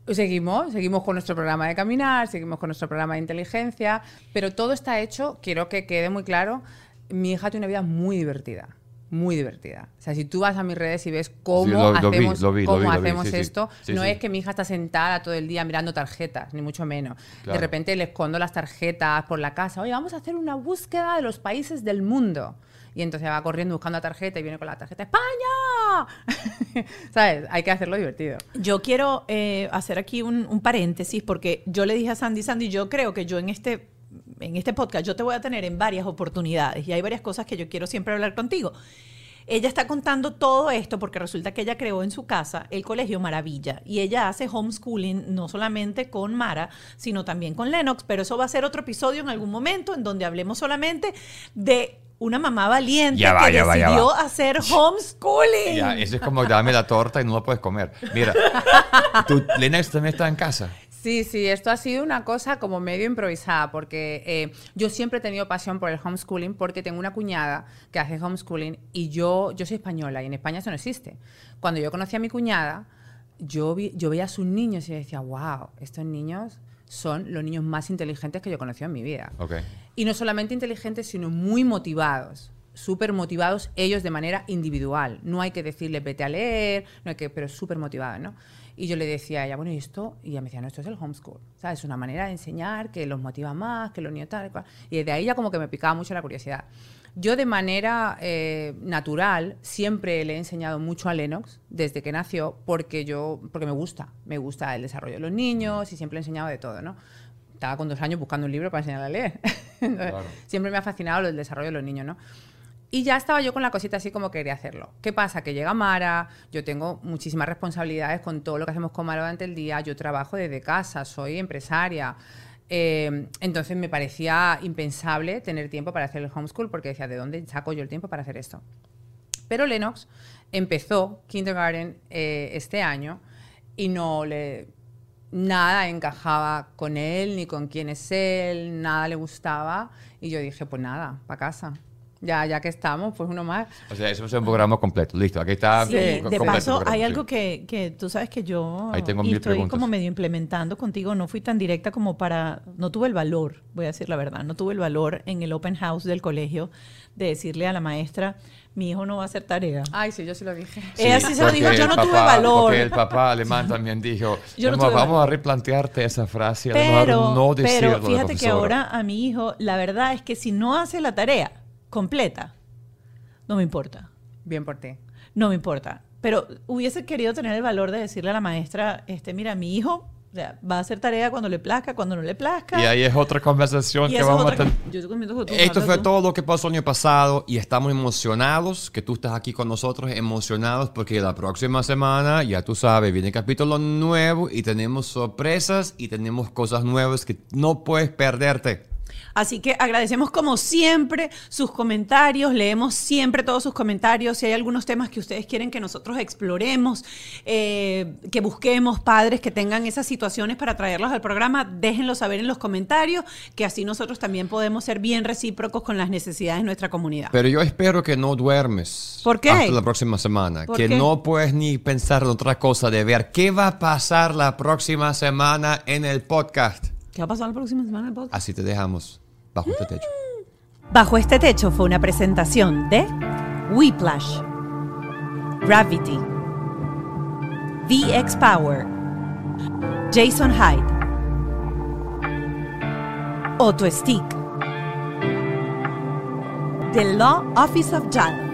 Seguimos, seguimos con nuestro programa de caminar, seguimos con nuestro programa de inteligencia, pero todo está hecho, quiero que quede muy claro, mi hija tiene una vida muy divertida, muy divertida. O sea, si tú vas a mis redes y ves cómo hacemos, cómo esto, no es que mi hija está sentada todo el día mirando tarjetas, ni mucho menos. Claro. De repente le escondo las tarjetas por la casa, oye, vamos a hacer una búsqueda de los países del mundo. Y entonces va corriendo buscando la tarjeta y viene con la tarjeta, ¡España! ¿Sabes? Hay que hacerlo divertido. Yo quiero eh, hacer aquí un, un paréntesis porque yo le dije a Sandy, Sandy, yo creo que yo en este, en este podcast yo te voy a tener en varias oportunidades y hay varias cosas que yo quiero siempre hablar contigo. Ella está contando todo esto porque resulta que ella creó en su casa el colegio Maravilla y ella hace homeschooling no solamente con Mara, sino también con Lennox, pero eso va a ser otro episodio en algún momento en donde hablemos solamente de una mamá valiente Ya va, que ya va, ya decidió hacer homeschooling. eso es como dame la torta y no la puedes comer. Mira, tú, Lennox también está en casa. Sí, sí, esto ha sido una cosa como medio improvisada, porque eh, yo siempre he tenido pasión por el homeschooling, porque tengo una cuñada que hace homeschooling y yo, yo soy española y en España eso no existe. Cuando yo conocí a mi cuñada, yo, vi- yo veía a sus niños y decía, wow, estos niños son los niños más inteligentes que yo he conocido en mi vida. Ok. Y no solamente inteligentes, sino muy motivados. súper motivados ellos de manera individual. No hay que decirles vete a leer, no hay que, pero súper motivados, ¿no? Y yo le decía a ella, bueno, ¿y esto? Y ella me decía, no, esto es el homeschool. ¿Sabes? Es una manera de enseñar que los motiva más, que los niños tal. Y desde ahí ya como que me picaba mucho la curiosidad. Yo de manera eh, natural siempre le he enseñado mucho a Lennox desde que nació porque yo porque me gusta, me gusta el desarrollo de los niños y siempre le he enseñado de todo, ¿no? Estaba con dos años buscando un libro para enseñarle a leer. Entonces, Claro. Siempre me ha fascinado el desarrollo de los niños, ¿no? Y ya estaba yo con la cosita así como quería hacerlo. ¿Qué pasa? Que llega Mara, yo tengo muchísimas responsabilidades con todo lo que hacemos con Mara durante el día, yo trabajo desde casa, soy empresaria. Eh, entonces me parecía impensable tener tiempo para hacer el homeschool porque decía, ¿de dónde saco yo el tiempo para hacer esto? Pero Lennox empezó kindergarten eh, este año y no le nada encajaba con él ni con quién es él, nada le gustaba y yo dije, pues nada, para casa. Ya, ya que estamos, pues uno más. O sea, eso es un programa completo. Listo, aquí está. Sí, de completo paso, hay sí. algo que, que tú sabes que yo Ahí tengo y mil estoy preguntas. como medio implementando contigo. No fui tan directa como para. No tuve el valor, voy a decir la verdad. No tuve el valor en el open house del colegio de decirle a la maestra: mi hijo no va a hacer tarea. Ay, sí, yo sí lo dije. Ella sí se lo dijo, yo no tuve papá- valor. Porque el papá alemán también dijo, Yo no "Vamos- tuve vamos valor". a replantearte esa frase, a lo mejor Pero, no decirlo pero a la fíjate que profesora". ahora a mi hijo, la verdad es que si no hace la tarea completa, no me importa. Bien por ti. No me importa. Pero hubiese querido tener el valor de decirle a la maestra, este, mira, mi hijo o sea, va a hacer tarea cuando le plazca, cuando no le plazca. Y ahí es otra conversación Y que vamos a tener. Yo Esto fue tú. todo lo que pasó el año pasado y estamos emocionados que tú estás aquí con nosotros, emocionados porque la próxima semana, ya tú sabes, viene capítulo nuevo y tenemos sorpresas y tenemos cosas nuevas que no puedes perderte. Así que agradecemos como siempre sus comentarios, leemos siempre todos sus comentarios. Si hay algunos temas que ustedes quieren que nosotros exploremos, eh, que busquemos padres que tengan esas situaciones para traerlos al programa, déjenlo saber en los comentarios, que así nosotros también podemos ser bien recíprocos con las necesidades de nuestra comunidad. Pero yo espero que no duermes. ¿Por qué? Hasta la próxima semana. ¿Por Que qué? no puedes ni pensar en otra cosa de ver qué va a pasar la próxima semana en el podcast. ¿Qué va a pasar la próxima semana en el podcast? Así te dejamos bajo este techo. Bajo este techo fue una presentación de Whiplash, Gravity, VX Power, Jason Hyde, Otto Stick, The Law Office of JAL.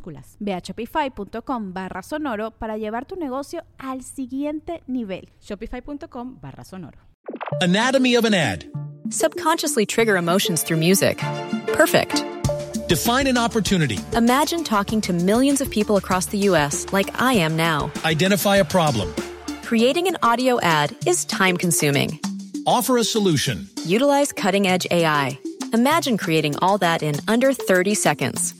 minúsculas. Ve a shopify.com barra sonoro para llevar tu negocio al siguiente nivel. Shopify.com barra sonoro. Anatomy of an ad. Subconsciously trigger emotions through music. Perfect. Define an opportunity. Imagine talking to millions of people across the U.S. like I am now. Identify a problem. Creating an audio ad is time consuming. Offer a solution. Utilize cutting edge AI. Imagine creating all that in under 30 seconds.